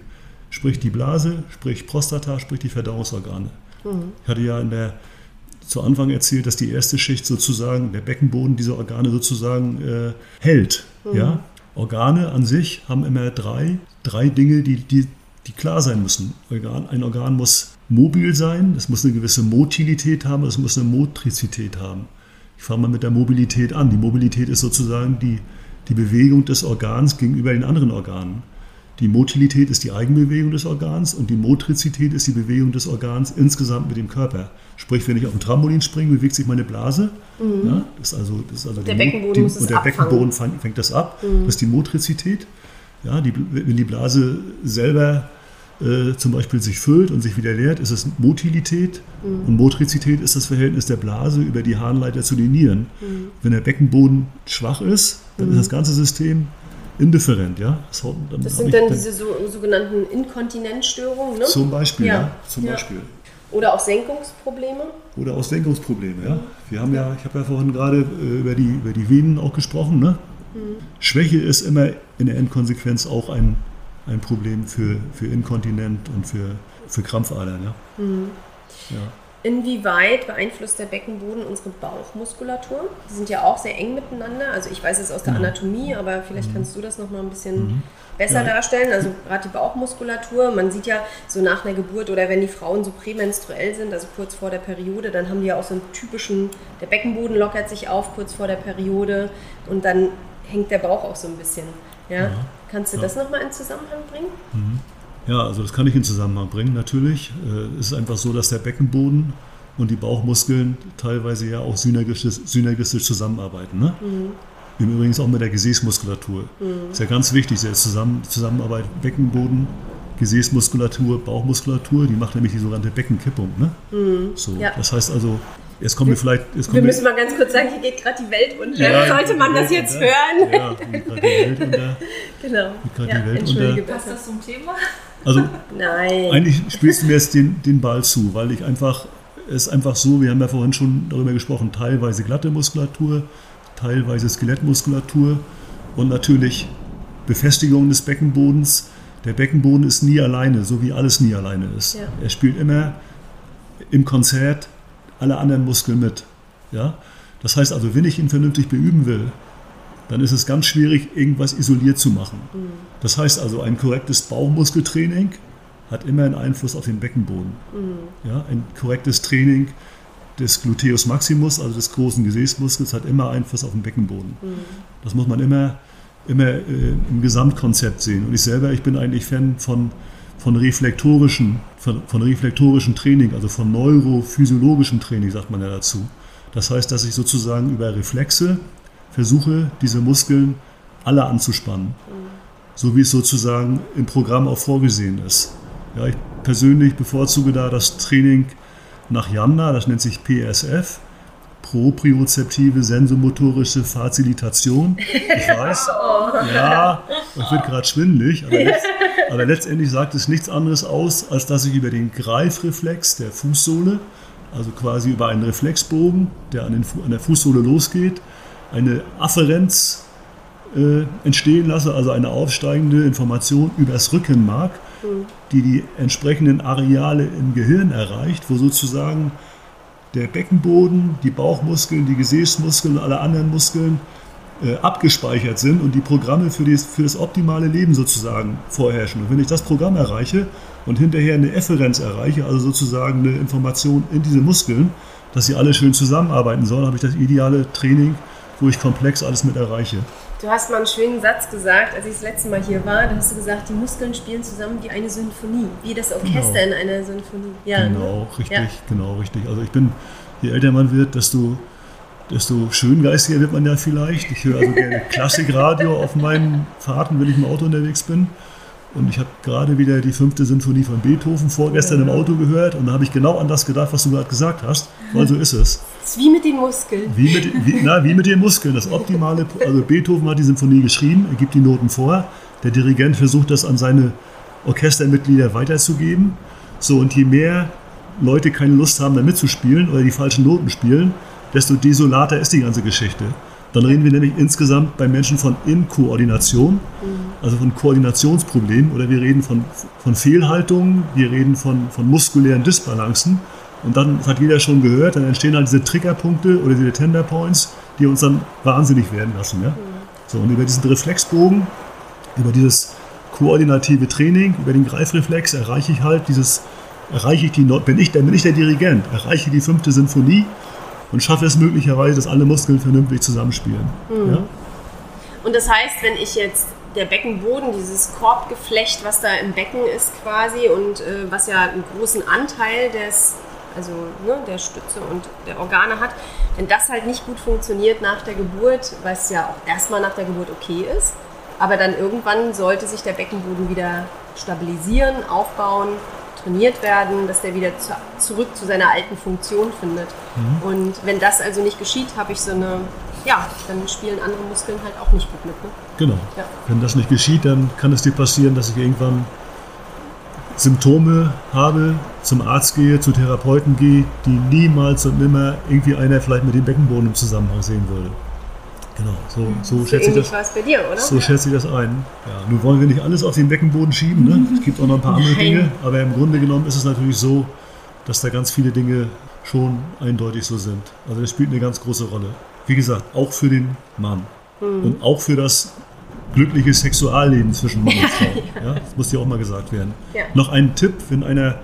Sprich die Blase, sprich Prostata, sprich die Verdauungsorgane. Ich hatte ja in der, zu Anfang erzählt, dass die erste Schicht sozusagen, der Beckenboden diese Organe sozusagen äh, hält. Ja? Organe an sich haben immer drei, drei Dinge, die, die, die klar sein müssen. Organ, ein Organ muss mobil sein, es muss eine gewisse Motilität haben, es muss eine Motrizität haben. Ich fange mal mit der Mobilität an. Die Mobilität ist sozusagen die, die Bewegung des Organs gegenüber den anderen Organen. Die Motilität ist die Eigenbewegung des Organs und die Motrizität ist die Bewegung des Organs insgesamt mit dem Körper. Sprich, wenn ich auf dem Trampolin springe, bewegt sich meine Blase. Ja, das ist also, das ist also Der Beckenboden die, muss und der abfangen. Beckenboden fang- fängt das ab. Das ist die Motrizität. Ja, die, wenn die Blase selber äh, zum Beispiel sich füllt und sich wieder leert, ist es Motilität. Und Motrizität ist das Verhältnis der Blase über die Harnleiter zu den Nieren. Wenn der Beckenboden schwach ist, dann ist das ganze System indifferent. Ja? Dann Das sind dann diese so, sogenannten Inkontinenzstörungen, ne? zum Beispiel, ja. Ja. zum Ja. Beispiel. Oder auch Senkungsprobleme. Oder aus Senkungsprobleme, ja. Wir haben ja, ich habe ja vorhin gerade äh, über die, über die Venen auch gesprochen, ne? Schwäche ist immer in der Endkonsequenz auch ein, ein Problem für, für Inkontinent und für, für Krampfadern, ja. ja. Inwieweit beeinflusst der Beckenboden unsere Bauchmuskulatur? Die sind ja auch sehr eng miteinander. Also ich weiß es aus der Anatomie, aber vielleicht kannst du das noch mal ein bisschen besser Ja. darstellen. Also gerade die Bauchmuskulatur, man sieht ja so nach einer Geburt oder wenn die Frauen so prämenstruell sind, also kurz vor der Periode, dann haben die ja auch so einen typischen, der Beckenboden lockert sich auf kurz vor der Periode und dann hängt der Bauch auch so ein bisschen. Ja? Kannst du Ja. das noch mal in Zusammenhang bringen? Ja, also das kann ich in Zusammenhang bringen, natürlich. Äh, Es ist einfach so, dass der Beckenboden und die Bauchmuskeln teilweise ja auch synergistisch, synergistisch zusammenarbeiten. Ne? Im Übrigen auch mit der Gesäßmuskulatur. Ist ja ganz wichtig, diese Zusammen Zusammenarbeit Beckenboden, Gesäßmuskulatur, Bauchmuskulatur, die macht nämlich die sogenannte Beckenkippung. Ne? So, Ja. Das heißt also, jetzt kommen wir vielleicht... Jetzt Wir kommen müssen mal ganz kurz sagen, hier geht gerade die Welt unter. Ja, Sollte man das jetzt Welt hören? unter. Ja, geht gerade die Welt unter. *laughs* Genau. gerade Ja, die Welt entschuldige unter. Passt das zum Thema? Also Nein. Eigentlich spielst du mir jetzt den, den Ball zu, weil ich einfach, es ist einfach so, wir haben ja vorhin schon darüber gesprochen, teilweise glatte Muskulatur, teilweise Skelettmuskulatur und natürlich Befestigung des Beckenbodens. Der Beckenboden ist nie alleine, so wie alles nie alleine ist. Ja. Er spielt immer im Konzert alle anderen Muskeln mit. Ja? Das heißt also, wenn ich ihn vernünftig beüben will, dann ist es ganz schwierig, irgendwas isoliert zu machen. Das heißt also, ein korrektes Bauchmuskeltraining hat immer einen Einfluss auf den Beckenboden. Ja, ein korrektes Training des Gluteus maximus, also des großen Gesäßmuskels, hat immer Einfluss auf den Beckenboden. Das muss man immer, immer äh, im Gesamtkonzept sehen. Und ich selber, ich bin eigentlich Fan von, von reflektorischen, von, reflektorischen Training, also von neurophysiologischem Training, sagt man ja dazu. Das heißt, dass ich sozusagen über Reflexe versuche, diese Muskeln alle anzuspannen. So wie es sozusagen im Programm auch vorgesehen ist. Ja, ich persönlich bevorzuge da das Training nach Yamna, das nennt sich PSF, propriozeptive sensomotorische Fazilitation. Ich weiß, *laughs* ja, es wird gerade schwindelig, aber, letzt, aber letztendlich sagt es nichts anderes aus, als dass ich über den Greifreflex der Fußsohle, also quasi über einen Reflexbogen, der an, den, an der Fußsohle losgeht, eine Afferenz äh, entstehen lasse, also eine aufsteigende Information übers Rückenmark, die die entsprechenden Areale im Gehirn erreicht, wo sozusagen der Beckenboden, die Bauchmuskeln, die Gesäßmuskeln und alle anderen Muskeln äh, abgespeichert sind und die Programme für, dies, für das optimale Leben sozusagen vorherrschen. Und wenn ich das Programm erreiche und hinterher eine Efferenz erreiche, also sozusagen eine Information in diese Muskeln, dass sie alle schön zusammenarbeiten sollen, habe ich das ideale Training, wo ich komplex alles mit erreiche. Du hast mal einen schönen Satz gesagt, als ich das letzte Mal hier war. Da hast du gesagt, die Muskeln spielen zusammen wie eine Symphonie, wie das Orchester Genau. in einer Symphonie. Ja, ne? Genau, richtig, Ja. genau, richtig. Also ich bin, je älter man wird, desto, desto schöngeistiger wird man ja vielleicht. Ich höre also gerne *laughs* Klassikradio auf meinen Fahrten, wenn ich im Auto unterwegs bin. Und ich habe gerade wieder die fünfte Sinfonie von Beethoven vorgestern im Auto gehört und da habe ich genau an das gedacht, was du gerade gesagt hast, weil so ist es. Das ist wie mit den Muskeln. Wie mit, wie, na, wie mit den Muskeln. Das optimale, also Beethoven hat die Symphonie geschrieben, er gibt die Noten vor. Der Dirigent versucht das an seine Orchestermitglieder weiterzugeben. So, und je mehr Leute keine Lust haben, da mitzuspielen oder die falschen Noten spielen, desto desolater ist die ganze Geschichte. Dann reden wir nämlich insgesamt bei Menschen von Inkoordination, also von Koordinationsproblemen oder wir reden von, von Fehlhaltungen, wir reden von, von muskulären Disbalancen. Und dann, das hat jeder schon gehört, dann entstehen halt diese Triggerpunkte oder diese Tender Points, die uns dann wahnsinnig werden lassen. Ja? So, und über diesen Reflexbogen, über dieses koordinative Training, über den Greifreflex erreiche ich halt dieses, erreiche ich die, bin ich, bin ich der Dirigent, erreiche die fünfte Sinfonie und schaffe es möglicherweise, dass alle Muskeln vernünftig zusammenspielen. Ja? Und das heißt, wenn ich jetzt der Beckenboden, dieses Korbgeflecht, was da im Becken ist quasi und äh, was ja einen großen Anteil des, also ne, der Stütze und der Organe hat, wenn das halt nicht gut funktioniert nach der Geburt, was ja auch erstmal nach der Geburt okay ist, aber dann irgendwann sollte sich der Beckenboden wieder stabilisieren, aufbauen, trainiert werden, dass der wieder zu, zurück zu seiner alten Funktion findet. Und wenn das also nicht geschieht, habe ich so eine, ja, dann spielen andere Muskeln halt auch nicht gut mit. Ne? Genau. Ja. Wenn das nicht geschieht, dann kann es dir passieren, dass ich irgendwann Symptome habe, zum Arzt gehe, zu Therapeuten gehe, die niemals und nimmer irgendwie einer vielleicht mit dem Beckenboden im Zusammenhang sehen würde. Genau, so, so So schätze ich das. war bei dir, oder? So schätze ich das ein. Ja, nun wollen wir nicht alles auf den Beckenboden schieben. Ne? Es gibt auch noch ein paar andere Nein. Dinge. Aber im Grunde genommen ist es natürlich so, dass da ganz viele Dinge schon eindeutig so sind. Also das spielt eine ganz große Rolle. Wie gesagt, auch für den Mann. Und auch für das glückliche Sexualleben zwischen Mann und *laughs* Frau. ja, das muss ja auch mal gesagt werden. Ja. Noch ein Tipp, wenn einer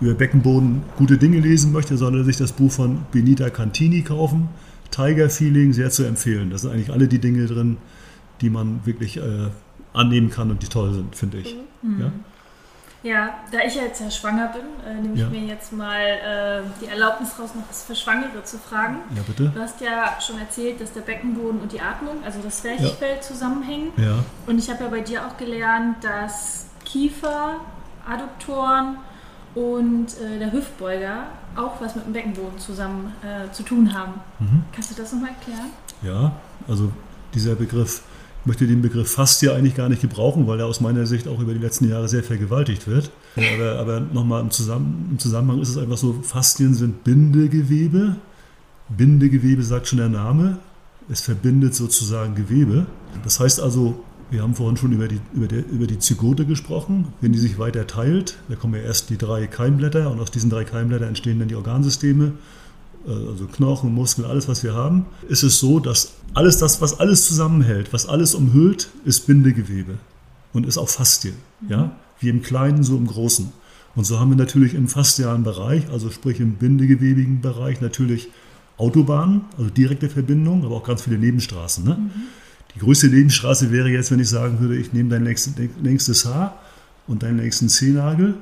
über Beckenboden gute Dinge lesen möchte, soll er sich das Buch von Benita Cantini kaufen. Tiger Feeling, sehr zu empfehlen. Da sind eigentlich alle die Dinge drin, die man wirklich äh, annehmen kann und die toll sind, finde ich. Ja? Ja, da ich ja jetzt ja schwanger bin, äh, nehme ich Ja. mir jetzt mal äh, die Erlaubnis raus, noch was für Schwangere zu fragen. ja, bitte. Du hast ja schon erzählt, dass der Beckenboden und die Atmung, also das Zwerchfell, zusammenhängen. Ja, Und ich habe ja bei dir auch gelernt, dass Kiefer, Adduktoren und äh, der Hüftbeuger auch was mit dem Beckenboden zusammen äh, zu tun haben. Mhm. Kannst du das nochmal erklären? ja, also dieser Begriff, ich möchte den Begriff fast ja eigentlich gar nicht gebrauchen, weil er aus meiner Sicht auch über die letzten Jahre sehr vergewaltigt wird. Aber, aber nochmal im, Zusammen, im Zusammenhang ist es einfach so, Faszien sind Bindegewebe. Bindegewebe sagt schon der Name. Es verbindet sozusagen Gewebe. Das heißt also, wir haben vorhin schon über die, über, der, über die Zygote gesprochen. Wenn die sich weiter teilt, da kommen ja erst die drei Keimblätter und aus diesen drei Keimblättern entstehen dann die Organsysteme, äh, also Knochen, Muskeln, alles, was wir haben, ist es so, dass alles das, was alles zusammenhält, was alles umhüllt, ist Bindegewebe und ist auch Faszien. Ja? Wie im Kleinen, so im Großen. Und so haben wir natürlich im faszialen Bereich, also sprich im bindegewebigen Bereich, natürlich Autobahnen, also direkte Verbindungen, aber auch ganz viele Nebenstraßen. Ne? Die größte Nebenstraße wäre jetzt, wenn ich sagen würde, ich nehme dein längstes, Haar und deinen längsten Zehennagel,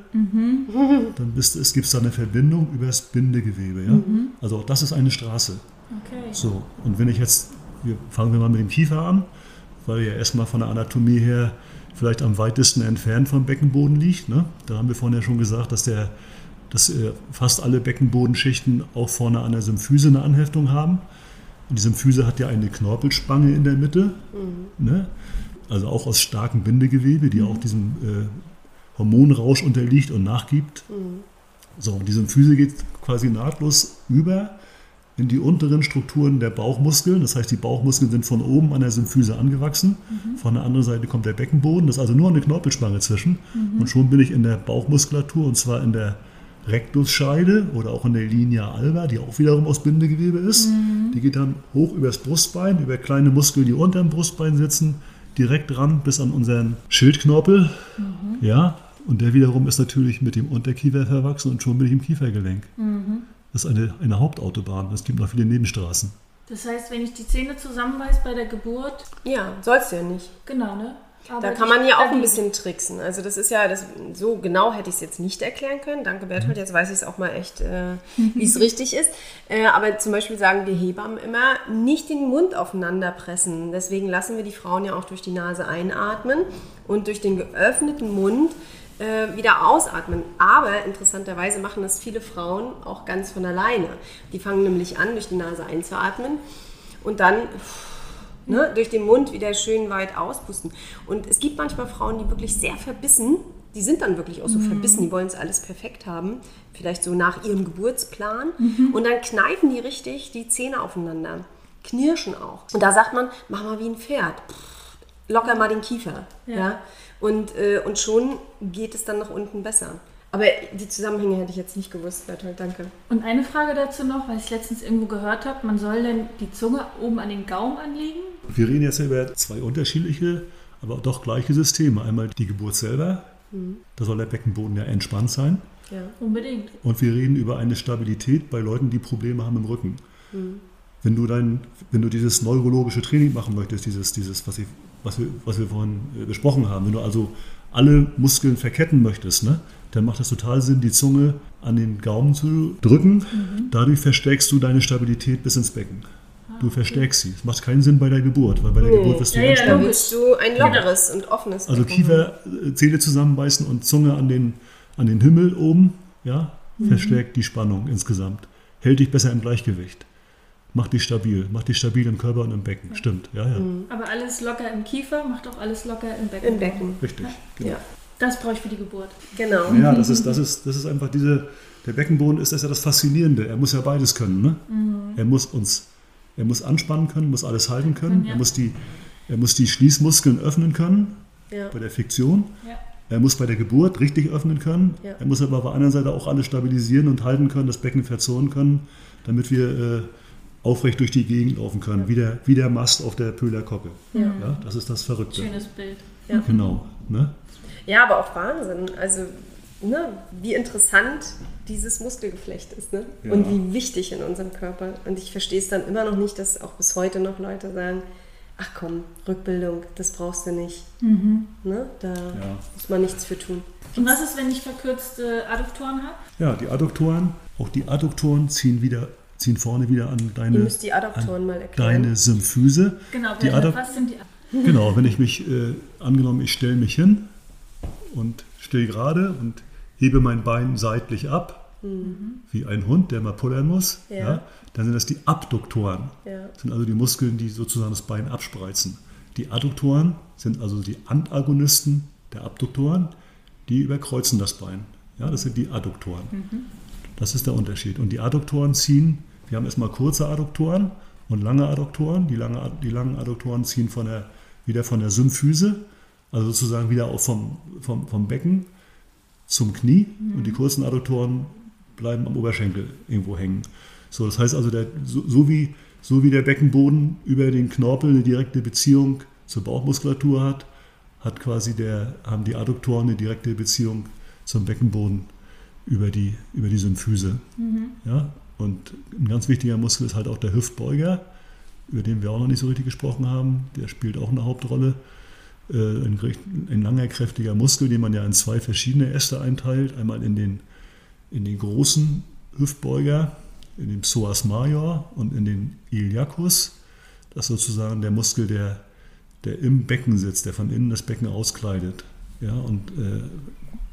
dann bist, es gibt da eine Verbindung über das Bindegewebe. Ja? Also auch das ist eine Straße. Okay. So, und wenn ich jetzt, wir fangen wir mal mit dem Kiefer an, weil er ja erstmal von der Anatomie her vielleicht am weitesten entfernt vom Beckenboden liegt. Ne? Da haben wir vorhin ja schon gesagt, dass, der, dass äh, fast alle Beckenbodenschichten auch vorne an der Symphyse eine Anheftung haben. Und die Symphyse hat ja eine Knorpelspange in der Mitte, ne? also auch aus starkem Bindegewebe, die auch diesem äh, Hormonrausch unterliegt und nachgibt. So, und die Symphyse geht quasi nahtlos über in die unteren Strukturen der Bauchmuskeln. Das heißt, die Bauchmuskeln sind von oben an der Symphyse angewachsen. Von der anderen Seite kommt der Beckenboden. Das ist also nur eine Knorpelspange zwischen. Und schon bin ich in der Bauchmuskulatur und zwar in der Rektusscheide oder auch in der Linea alba, die auch wiederum aus Bindegewebe ist. Die geht dann hoch übers Brustbein, über kleine Muskeln, die unter dem Brustbein sitzen, direkt ran bis an unseren Schildknorpel. Ja, und der wiederum ist natürlich mit dem Unterkiefer verwachsen und schon bin ich im Kiefergelenk. Das ist eine, eine Hauptautobahn. Es gibt noch viele Nebenstraßen. Das heißt, wenn ich die Zähne zusammenbeiß bei der Geburt, Ja, sollst du ja nicht. genau, ne? Da Arbeite kann man ja auch ein bisschen tricksen. Also das ist ja, das, so genau hätte ich es jetzt nicht erklären können. Danke Berthold, jetzt weiß ich es auch mal echt, äh, wie es *laughs* richtig ist. Äh, aber zum Beispiel sagen wir Hebammen immer, nicht den Mund aufeinander pressen. Deswegen lassen wir die Frauen ja auch durch die Nase einatmen und durch den geöffneten Mund äh, wieder ausatmen. Aber interessanterweise machen das viele Frauen auch ganz von alleine. Die fangen nämlich an, durch die Nase einzuatmen und dann ne, durch den Mund wieder schön weit auspusten. Und es gibt manchmal Frauen, die wirklich sehr verbissen, die sind dann wirklich auch so verbissen, die wollen es alles perfekt haben, vielleicht so nach ihrem Geburtsplan. Und dann kneifen die richtig die Zähne aufeinander, knirschen auch. Und da sagt man, mach mal wie ein Pferd, locker mal den Kiefer. Ja. Ja. Und, äh, und schon geht es dann nach unten besser. Aber die Zusammenhänge hätte ich jetzt nicht gewusst, Bertolt, danke. Und eine Frage dazu noch, weil ich letztens irgendwo gehört habe, man soll denn die Zunge oben an den Gaumen anlegen? Wir reden jetzt über zwei unterschiedliche, aber doch gleiche Systeme. Einmal die Geburt selber, da soll der Beckenboden ja entspannt sein. Ja. Unbedingt. Und wir reden über eine Stabilität bei Leuten, die Probleme haben im Rücken. Wenn, du dein, wenn du dieses neurologische Training machen möchtest, dieses, dieses was, ich, was, wir, was wir vorhin äh, besprochen haben, wenn du also alle Muskeln verketten möchtest, ne, dann macht es total Sinn, die Zunge an den Gaumen zu drücken. Dadurch verstärkst du deine Stabilität bis ins Becken. Du verstärkst sie. Es macht keinen Sinn bei der Geburt, weil bei der Nee. Geburt wirst du Ja, ja, entspannt. Da logisch. willst du ein lockeres und offenes Also Becken. Kiefer, äh, Zähne zusammenbeißen und Zunge an den, an den Himmel oben, ja, verstärkt die Spannung insgesamt. Hält dich besser im Gleichgewicht. Macht dich stabil. Macht dich stabil im Körper und im Becken. Stimmt, ja, ja. Aber alles locker im Kiefer macht auch alles locker im Becken. Im Becken. Richtig. Genau. Ja, Das brauche ich für die Geburt. genau. Ja, das ist, das, ist, das ist einfach diese, der Beckenboden ist das ja das Faszinierende. Er muss ja beides können. Ne? Er muss uns, er muss anspannen können, muss alles halten können. Ja. Er, muss die, er muss die Schließmuskeln öffnen können Ja. bei der Fiktion. Ja. Er muss bei der Geburt richtig öffnen können. Ja. Er muss aber auf der anderen Seite auch alles stabilisieren und halten können, das Becken verzonen können, damit wir äh, aufrecht durch die Gegend laufen können, wie, der, wie der Mast auf der Pöhler Kocke. Ja. Ja, das ist das Verrückte. Schönes Bild. Genau. Ne? Ja, aber auch Wahnsinn. Also, ne, wie interessant dieses Muskelgeflecht ist ne? Ja. und wie wichtig in unserem Körper. Und ich verstehe es dann immer noch nicht, dass auch bis heute noch Leute sagen, ach komm, Rückbildung, das brauchst du nicht. Ne? Da Ja. muss man nichts für tun. Und was ist, wenn ich verkürzte Adduktoren habe? Ja, die Adduktoren, auch die Adduktoren ziehen wieder, ziehen vorne wieder an deine, die Adaptoren mal erklären. deine Symphyse. Genau, Die Adduk- was sind die *laughs* *laughs* Genau, wenn ich mich, äh, angenommen, ich stelle mich hin und stehe gerade und hebe mein Bein seitlich ab, wie ein Hund, der mal pullern muss, Ja. ja. dann sind das die Abduktoren. Ja. Das sind also die Muskeln, die sozusagen das Bein abspreizen. Die Adduktoren sind also die Antagonisten der Abduktoren, die überkreuzen das Bein. Ja, das sind die Adduktoren. Das ist der Unterschied. Und die Adduktoren ziehen, wir haben erstmal kurze Adduktoren und lange Adduktoren. Die, lange, die langen Adduktoren ziehen von der, wieder von der Symphyse, also sozusagen wieder auch vom, vom, vom Becken zum Knie. Und die kurzen Adduktoren bleiben am Oberschenkel irgendwo hängen. So, das heißt also, der, so, so, wie, so wie der Beckenboden über den Knorpel eine direkte Beziehung zur Bauchmuskulatur hat, hat quasi der, haben die Adduktoren eine direkte Beziehung zum Beckenboden über die, über die Symphyse. Ja? Und ein ganz wichtiger Muskel ist halt auch der Hüftbeuger, über den wir auch noch nicht so richtig gesprochen haben. Der spielt auch eine Hauptrolle. Äh, Ein, ein langer, kräftiger Muskel, den man ja in zwei verschiedene Äste einteilt. Einmal in den, in den großen Hüftbeuger, in den Psoas major und in den Iliacus. Das ist sozusagen der Muskel, der, der im Becken sitzt, der von innen das Becken auskleidet. Ja, und, äh,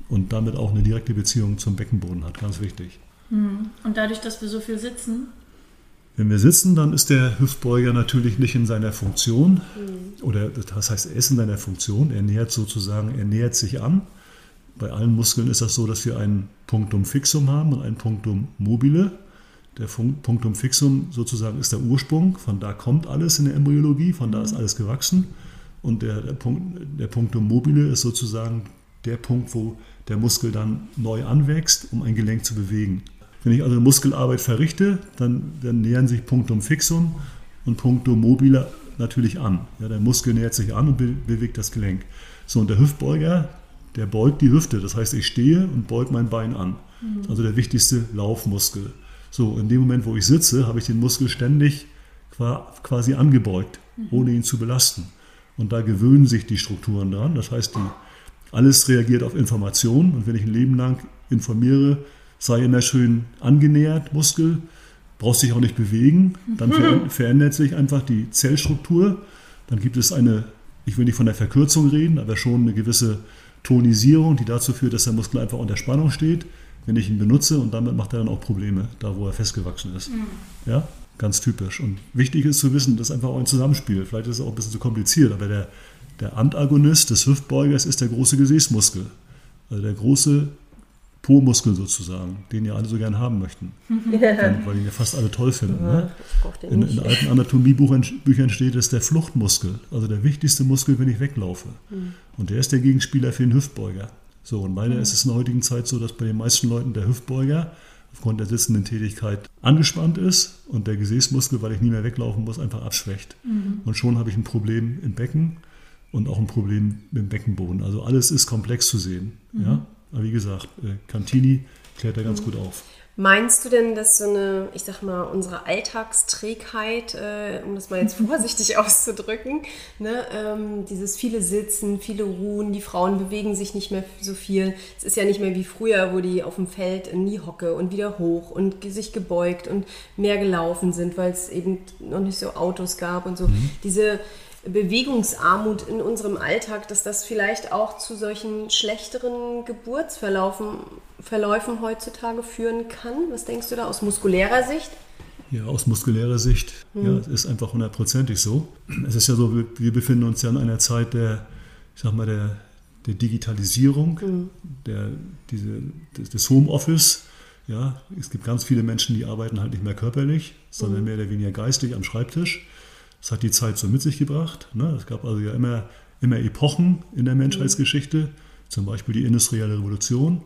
und damit auch eine direkte Beziehung zum Beckenboden hat, ganz wichtig. Und dadurch, dass wir so viel sitzen, Wenn wir sitzen, dann ist der Hüftbeuger natürlich nicht in seiner Funktion. Oder das heißt, er ist in seiner Funktion. Er nähert sozusagen, er nähert sich an. Bei allen Muskeln ist das so, dass wir ein Punctum fixum haben und ein Punctum mobile. Der Punctum fixum sozusagen ist der Ursprung. Von da kommt alles in der Embryologie, von da ist alles gewachsen. Und der, der, Punkt, der Punctum mobile ist sozusagen der Punkt, wo der Muskel dann neu anwächst, um ein Gelenk zu bewegen. Wenn ich also Muskelarbeit verrichte, dann, dann nähern sich Punctum fixum und Punctum mobile natürlich an. Ja, der Muskel nähert sich an und be bewegt das Gelenk. So, und der Hüftbeuger, der beugt die Hüfte. Das heißt, ich stehe und beug mein Bein an. Also der wichtigste Laufmuskel. So, in dem Moment, wo ich sitze, habe ich den Muskel ständig qua- quasi angebeugt, ohne ihn zu belasten. Und da gewöhnen sich die Strukturen dran. Das heißt, die, alles reagiert auf Informationen. Und wenn ich ein Leben lang informiere, sei immer schön angenähert, Muskel, brauchst dich auch nicht bewegen, dann ver verändert sich einfach die Zellstruktur. Dann gibt es eine, ich will nicht von der Verkürzung reden, aber schon eine gewisse Tonisierung, die dazu führt, dass der Muskel einfach unter Spannung steht, wenn ich ihn benutze und damit macht er dann auch Probleme, da wo er festgewachsen ist. Ja, ganz typisch. Und wichtig ist zu wissen, das ist einfach auch ein Zusammenspiel. Vielleicht ist es auch ein bisschen zu kompliziert, aber der, der Antagonist des Hüftbeugers ist der große Gesäßmuskel. Also der große Po-Muskel sozusagen, den ja alle so gern haben möchten, weil, weil ihn ja fast alle toll finden. Ne? Brauch den In, in alten Anatomiebuchern steht es der Fluchtmuskel, also der wichtigste Muskel, wenn ich weglaufe. Und der ist der Gegenspieler für den Hüftbeuger. So, und leider ist es in der heutigen Zeit so, dass bei den meisten Leuten der Hüftbeuger aufgrund der sitzenden Tätigkeit angespannt ist und der Gesäßmuskel, weil ich nie mehr weglaufen muss, einfach abschwächt. Und schon habe ich ein Problem im Becken und auch ein Problem im Beckenboden. Also alles ist komplex zu sehen. Ja? Aber wie gesagt, äh, Cantini klärt da ganz gut auf. Meinst du denn, dass so eine, ich sag mal, unsere Alltagsträgheit, äh, um das mal jetzt *laughs* vorsichtig auszudrücken, ne, ähm, dieses viele Sitzen, viele Ruhen, die Frauen bewegen sich nicht mehr so viel. Es ist ja nicht mehr wie früher, wo die auf dem Feld in die Hocke und wieder hoch und sich gebeugt und mehr gelaufen sind, weil es eben noch nicht so Autos gab und so. Diese Bewegungsarmut in unserem Alltag, dass das vielleicht auch zu solchen schlechteren Geburtsverläufen Verläufen heutzutage führen kann? Was denkst du da aus muskulärer Sicht? Ja, aus muskulärer Sicht, ja, es ist einfach hundertprozentig so. Es ist ja so, wir, wir befinden uns ja in einer Zeit der, ich sag mal, der, der Digitalisierung, der, diese, des, des Homeoffice. Ja, es gibt ganz viele Menschen, die arbeiten halt nicht mehr körperlich, sondern mehr oder weniger geistig am Schreibtisch. Das hat die Zeit so mit sich gebracht. Ne? Es gab also ja immer, immer Epochen in der Menschheitsgeschichte, zum Beispiel die industrielle Revolution.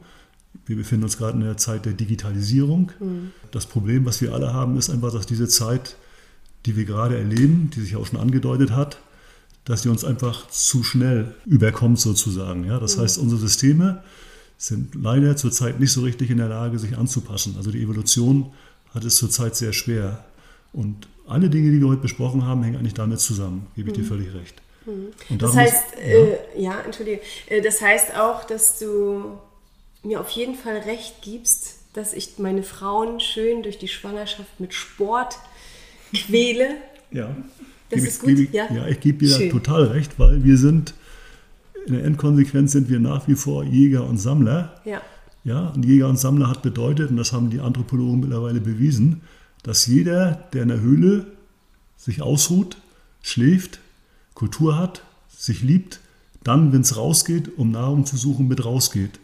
Wir befinden uns gerade in der Zeit der Digitalisierung. Das Problem, was wir alle haben, ist einfach, dass diese Zeit, die wir gerade erleben, die sich auch schon angedeutet hat, dass sie uns einfach zu schnell überkommt sozusagen. Ja? Das heißt, unsere Systeme sind leider zurzeit nicht so richtig in der Lage, sich anzupassen. Also die Evolution hat es zurzeit sehr schwer. Und alle Dinge, die wir heute besprochen haben, hängen eigentlich damit zusammen. Gebe ich dir völlig recht. Und Das heißt, ist- äh, ja, entschuldige, äh, das heißt auch, dass du mir auf jeden Fall recht gibst, dass ich meine Frauen schön durch die Schwangerschaft mit Sport *laughs* quäle. Ja. Das Gebe ist gut, gebe ja? Ja, ich gebe dir Schön. total recht, weil wir sind, in der Endkonsequenz sind wir nach wie vor Jäger und Sammler. Ja. Ja, und Jäger und Sammler hat bedeutet, und das haben die Anthropologen mittlerweile bewiesen, dass jeder, der in der Höhle sich ausruht, schläft, Kultur hat, sich liebt, dann, wenn es rausgeht, um Nahrung zu suchen, mit rausgeht.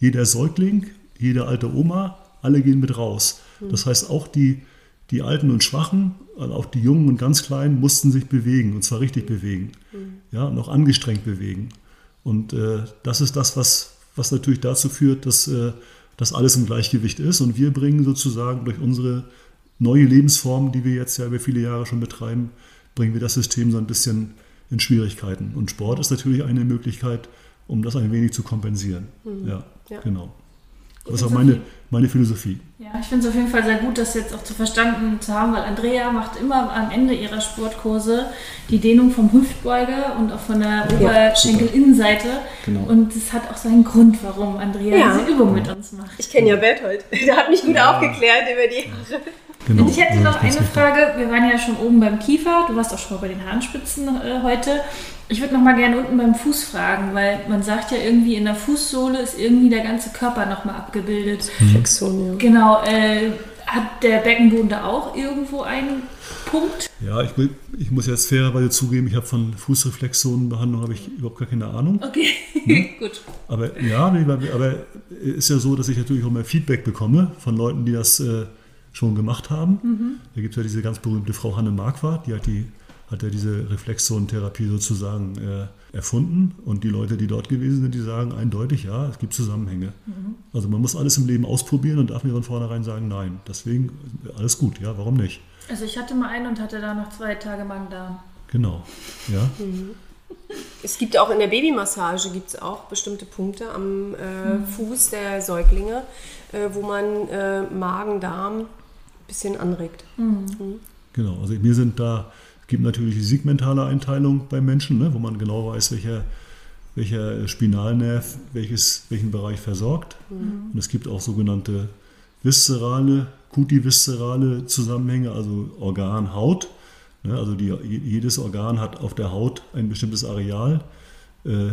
Jeder Säugling, jede alte Oma, alle gehen mit raus. Das heißt, auch die, die Alten und Schwachen, also auch die Jungen und ganz Kleinen mussten sich bewegen, und zwar richtig bewegen. Ja, und auch angestrengt bewegen. Und äh, das ist das, was, was natürlich dazu führt, dass, äh, dass alles im Gleichgewicht ist. Und wir bringen sozusagen durch unsere neue Lebensform, die wir jetzt ja über viele Jahre schon betreiben, bringen wir das System so ein bisschen in Schwierigkeiten. Und Sport ist natürlich eine Möglichkeit, um das ein wenig zu kompensieren. Ja, Ja. genau. Das ist auch meine, meine Philosophie. Ja, ich finde es auf jeden Fall sehr gut, das jetzt auch zu verstanden zu haben, weil Andrea macht immer am Ende ihrer Sportkurse die Dehnung vom Hüftbeuger und auch von der Oberschenkelinnenseite. Genau. Und das hat auch seinen Grund, warum Andrea Ja. diese Übung mit uns macht. Ich kenne ja Berthold. Der hat mich gut aufgeklärt über die Haare. Genau. Und ich hätte Ja, noch eine. Frage. Wir waren ja schon oben beim Kiefer. Du warst auch schon mal bei den Haarspitzen äh, heute. Ich würde noch mal gerne unten beim Fuß fragen, weil man sagt ja irgendwie in der Fußsohle ist irgendwie der ganze Körper noch mal abgebildet. Flexon, ja. Genau. Äh, hat der Beckenboden da auch irgendwo einen Punkt? Ja, ich, will, ich muss jetzt fairerweise zugeben, ich habe von Fußreflexzonenbehandlung habe ich überhaupt gar keine Ahnung. Okay, Hm? *laughs* gut. Aber ja, aber aber ist ja so, dass ich natürlich auch mal Feedback bekomme von Leuten, die das äh, schon gemacht haben. Da gibt es ja diese ganz berühmte Frau Hanne Marquardt, die hat, die hat ja diese Reflexzonentherapie sozusagen äh, erfunden. Und die Leute, die dort gewesen sind, die sagen eindeutig, ja, es gibt Zusammenhänge. Also man muss alles im Leben ausprobieren und darf nicht von vornherein sagen, nein. Deswegen alles gut, ja, warum nicht? Also ich hatte mal einen und hatte da noch zwei Tage Magen-Darm. Genau, ja. *laughs* Es gibt auch in der Babymassage gibt es auch bestimmte Punkte am äh, Fuß der Säuglinge, äh, wo man äh, Magen, Darm ein bisschen anregt. Genau, also mir sind da, gibt natürlich die segmentale Einteilung beim Menschen, ne, wo man genau weiß, welcher, welcher Spinalnerv welches, welchen Bereich versorgt. Und es gibt auch sogenannte viszerale, kutiviszerale Zusammenhänge, also Organ, Haut. Ne, also die, jedes Organ hat auf der Haut ein bestimmtes Areal, äh,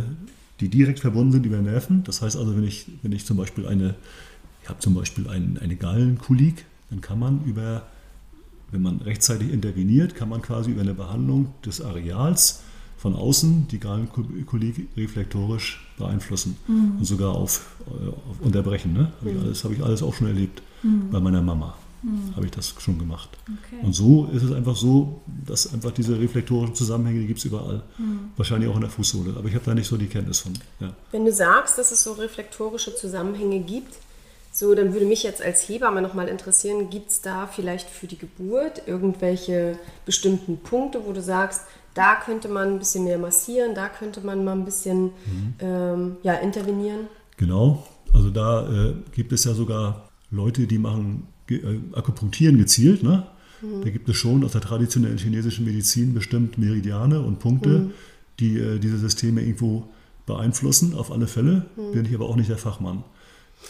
die direkt verbunden sind über Nerven. Das heißt also, wenn ich, wenn ich zum Beispiel eine, ich habe zum Beispiel ein, eine Gallenkolik, dann kann man über, wenn man rechtzeitig interveniert, kann man quasi über eine Behandlung des Areals von außen die Gallenkolik reflektorisch beeinflussen und sogar auf, äh, auf unterbrechen. Ne? Habe ich alles, habe ich alles auch schon erlebt bei meiner Mama. Habe ich das schon gemacht. Okay. Und so ist es einfach so, dass einfach diese reflektorischen Zusammenhänge, die gibt es überall. Wahrscheinlich auch in der Fußsohle. Aber ich habe da nicht so die Kenntnis von. Ja. Wenn du sagst, dass es so reflektorische Zusammenhänge gibt, so, dann würde mich jetzt als Hebamme nochmal interessieren, gibt es da vielleicht für die Geburt irgendwelche bestimmten Punkte, wo du sagst, da könnte man ein bisschen mehr massieren, da könnte man mal ein bisschen ähm, ja, intervenieren? Genau, also da äh, gibt es ja sogar Leute, die machen äh, Akupunktieren gezielt. Ne? Da gibt es schon aus der traditionellen chinesischen Medizin bestimmt Meridiane und Punkte, die äh, diese Systeme irgendwo beeinflussen, auf alle Fälle. Bin ich aber auch nicht der Fachmann.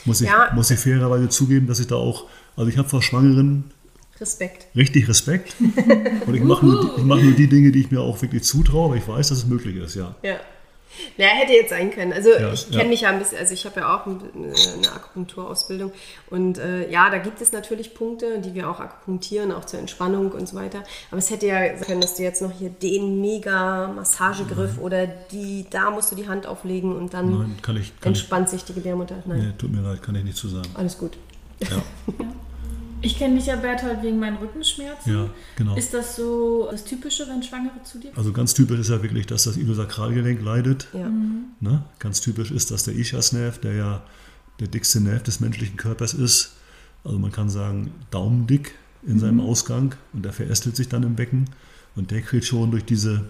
Muss ich, Ja. muss ich fairerweise zugeben, dass ich da auch, also ich habe vor Schwangeren Respekt. richtig Respekt und ich mache nur, die- ich mache nur die Dinge, die ich mir auch wirklich zutraue, aber ich weiß, dass es möglich ist, ja. Ja. Naja, hätte jetzt sein können. Also Ja, ich kenne ja. mich ja ein bisschen, also ich habe ja auch ein- eine Akupunkturausbildung und äh, ja, da gibt es natürlich Punkte, die wir auch akupunktieren, auch zur Entspannung und so weiter. Aber es hätte ja sein können, dass du jetzt noch hier den mega Massagegriff oder die, da musst du die Hand auflegen und dann Nein, kann ich, kann ich, entspannt sich die Gebärmutter. Nein, nee, tut mir leid, kann ich nicht zu sagen. alles gut. Ja, *laughs* Ich kenne dich ja, Berthold, wegen meinen Rückenschmerzen. ja genau. Ist das so das Typische, wenn Schwangere zu dir kommen? Also ganz typisch ist ja wirklich, dass das Iliosakralgelenk leidet. Ja. Ne? Ganz typisch ist, dass der Ischiasnerv, der ja der dickste Nerv des menschlichen Körpers ist, also man kann sagen daumendick in seinem Ausgang und der verästelt sich dann im Becken und der kriegt schon durch diese,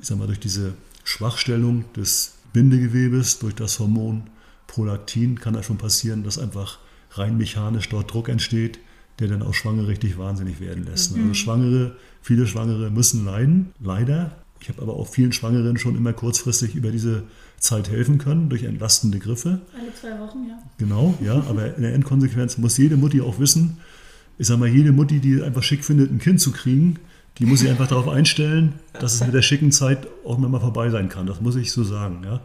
ich sag mal, durch diese Schwachstellung des Bindegewebes, durch das Hormon Prolaktin kann das schon passieren, dass einfach rein mechanisch dort Druck entsteht, der dann auch Schwangere richtig wahnsinnig werden lässt. Also Schwangere, viele Schwangere müssen leiden, leider. Ich habe aber auch vielen Schwangeren schon immer kurzfristig über diese Zeit helfen können, durch entlastende Griffe. Alle zwei Wochen, ja. Genau, ja, aber in der Endkonsequenz muss jede Mutti auch wissen, ich sage mal, jede Mutti, die einfach schick findet, ein Kind zu kriegen, die muss sich einfach darauf einstellen, dass es mit der schicken Zeit auch mal vorbei sein kann. Das muss ich so sagen, ja.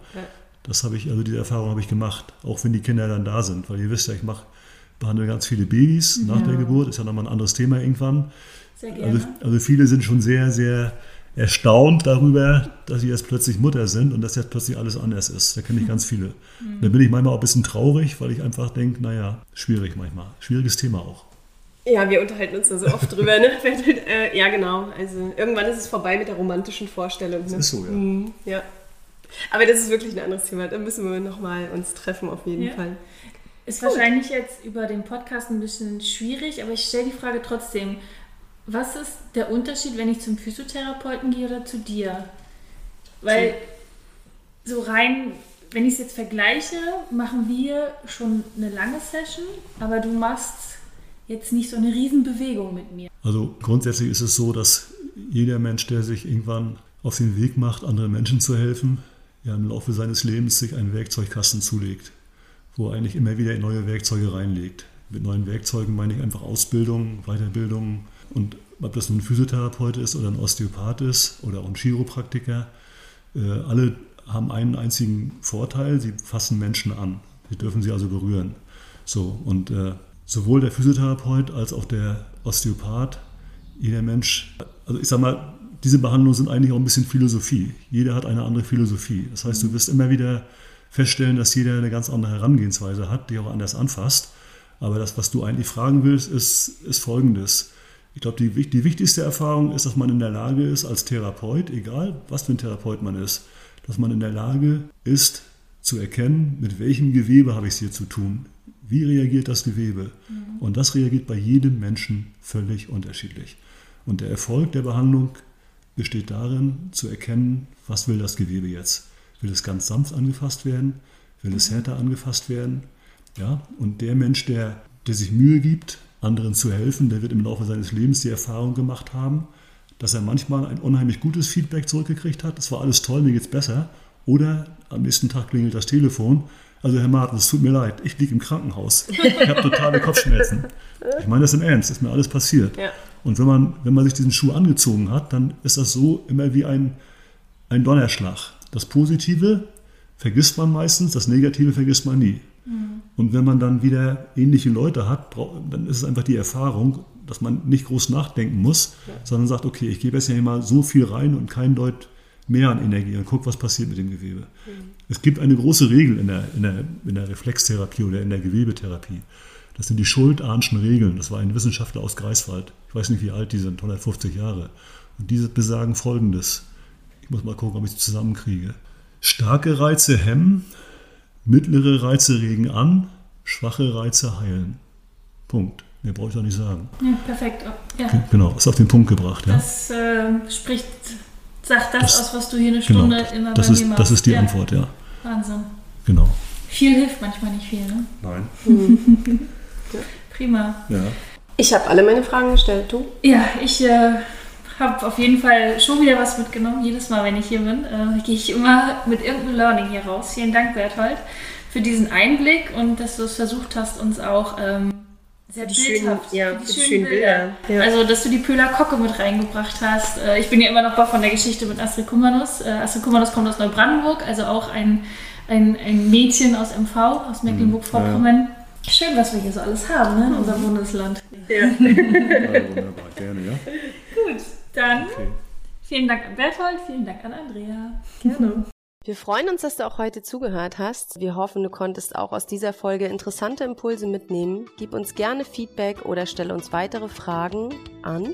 Das habe ich, also diese Erfahrung habe ich gemacht, auch wenn die Kinder dann da sind, weil ihr wisst ja, ich mache, behandle ganz viele Babys nach der Geburt, ist ja nochmal ein anderes Thema irgendwann. Sehr gerne. Also, also viele sind schon sehr, sehr erstaunt darüber, dass sie jetzt plötzlich Mutter sind und dass jetzt plötzlich alles anders ist. Da kenne ich ganz viele. Da bin ich manchmal auch ein bisschen traurig, weil ich einfach denke, naja, schwierig manchmal. Schwieriges Thema auch. Ja, wir unterhalten uns da so oft drüber, ne? *laughs* äh, ja, genau. Also irgendwann ist es vorbei mit der romantischen Vorstellung. Ne? ist so, ja. Mhm, ja. Aber das ist wirklich ein anderes Thema. Da müssen wir nochmal uns treffen, auf jeden Ja. Fall. Ist wahrscheinlich jetzt über den Podcast ein bisschen schwierig, aber ich stelle die Frage trotzdem. Was ist der Unterschied, wenn ich zum Physiotherapeuten gehe oder zu dir? Weil so rein, wenn ich es jetzt vergleiche, machen wir schon eine lange Session, aber du machst jetzt nicht so eine Riesenbewegung mit mir. Also grundsätzlich ist es so, dass jeder Mensch, der sich irgendwann auf den Weg macht, anderen Menschen zu helfen, ja im Laufe seines Lebens sich einen Werkzeugkasten zulegt, wo er eigentlich immer wieder neue Werkzeuge reinlegt. Mit neuen Werkzeugen meine ich einfach Ausbildung, Weiterbildung und ob das nun ein Physiotherapeut ist oder ein Osteopath ist oder auch ein Chiropraktiker, äh, alle haben einen einzigen Vorteil, sie fassen Menschen an. Sie dürfen sie also berühren. So, und äh, sowohl der Physiotherapeut als auch der Osteopath, jeder Mensch, also ich sag mal, diese Behandlungen sind eigentlich auch ein bisschen Philosophie. Jeder hat eine andere Philosophie. Das heißt, du wirst immer wieder feststellen, dass jeder eine ganz andere Herangehensweise hat, die auch anders anfasst. Aber das, was du eigentlich fragen willst, ist, ist folgendes. Ich glaube, die, die wichtigste Erfahrung ist, dass man in der Lage ist, als Therapeut, egal was für ein Therapeut man ist, dass man in der Lage ist, zu erkennen, mit welchem Gewebe habe ich es hier zu tun. Wie reagiert das Gewebe? Und das reagiert bei jedem Menschen völlig unterschiedlich. Und der Erfolg der Behandlung besteht darin, zu erkennen, was will das Gewebe jetzt? Will es ganz sanft angefasst werden? Will es härter angefasst werden? Ja, und der Mensch, der, der sich Mühe gibt, anderen zu helfen. Der wird im Laufe seines Lebens die Erfahrung gemacht haben, dass er manchmal ein unheimlich gutes Feedback zurückgekriegt hat. Das war alles toll, mir geht's besser. Oder am nächsten Tag klingelt das Telefon. Also Herr Martin, es tut mir leid, ich liege im Krankenhaus. Ich habe totale Kopfschmerzen. Ich meine das im Ernst, ist mir alles passiert. Ja. Und wenn man, wenn man sich diesen Schuh angezogen hat, dann ist das so immer wie ein, ein Donnerschlag. Das Positive vergisst man meistens, das Negative vergisst man nie. Und wenn man dann wieder ähnliche Leute hat, dann ist es einfach die Erfahrung, dass man nicht groß nachdenken muss, sondern sagt, okay, ich gebe jetzt ja mal so viel rein und kein Deut mehr an Energie und guck, was passiert mit dem Gewebe. Es gibt eine große Regel in der, in, der, in der Reflextherapie oder in der Gewebetherapie. Das sind die Schuldahnschen Regeln. Das war ein Wissenschaftler aus Greifswald. Ich weiß nicht, wie alt die sind, 150 Jahre. Und diese besagen folgendes. Ich muss mal gucken, ob ich es zusammenkriege. Starke Reize hemmen, mittlere Reize regen an, schwache Reize heilen. Punkt. Mehr brauche ich doch nicht sagen. Ja, perfekt. Ja, Genau, ist auf den Punkt gebracht. Ja? das äh, spricht, sagt das, Das- aus, was du hier eine Genau, Stunde immer das bei ist, mir machst. das ist die ja, Antwort, ja. Wahnsinn. Genau. Viel hilft manchmal nicht viel, ne? Nein. *laughs* Prima. Ja. Ich habe alle meine Fragen gestellt, du? Ja, ich äh, habe auf jeden Fall schon wieder was mitgenommen. Jedes Mal, wenn ich hier bin, äh, gehe ich immer mit irgendeinem Learning hier raus. Vielen Dank, Berthold, für diesen Einblick und dass du es versucht hast, uns auch ähm, sehr die schönen- bildhaft, ja, für für die schönen Bilder. Ja. Also, dass du die Pöhler Kocke mit reingebracht hast. Äh, ich bin ja immer noch baff von der Geschichte mit Astrid Kummernuss. Äh, Astrid Kummernuss kommt aus Neubrandenburg, also auch ein, ein, ein Mädchen aus MV, aus Mecklenburg-Vorpommern. Schön, was wir hier so alles haben ne, in unserem Bundesland. *laughs* ja, wunderbar, gerne, ja. Gut, dann Okay. vielen Dank an Berthold, vielen Dank an Andrea. Gerne. *laughs* Wir freuen uns, dass du auch heute zugehört hast. Wir hoffen, du konntest auch aus dieser Folge interessante Impulse mitnehmen. Gib uns gerne Feedback oder stelle uns weitere Fragen an.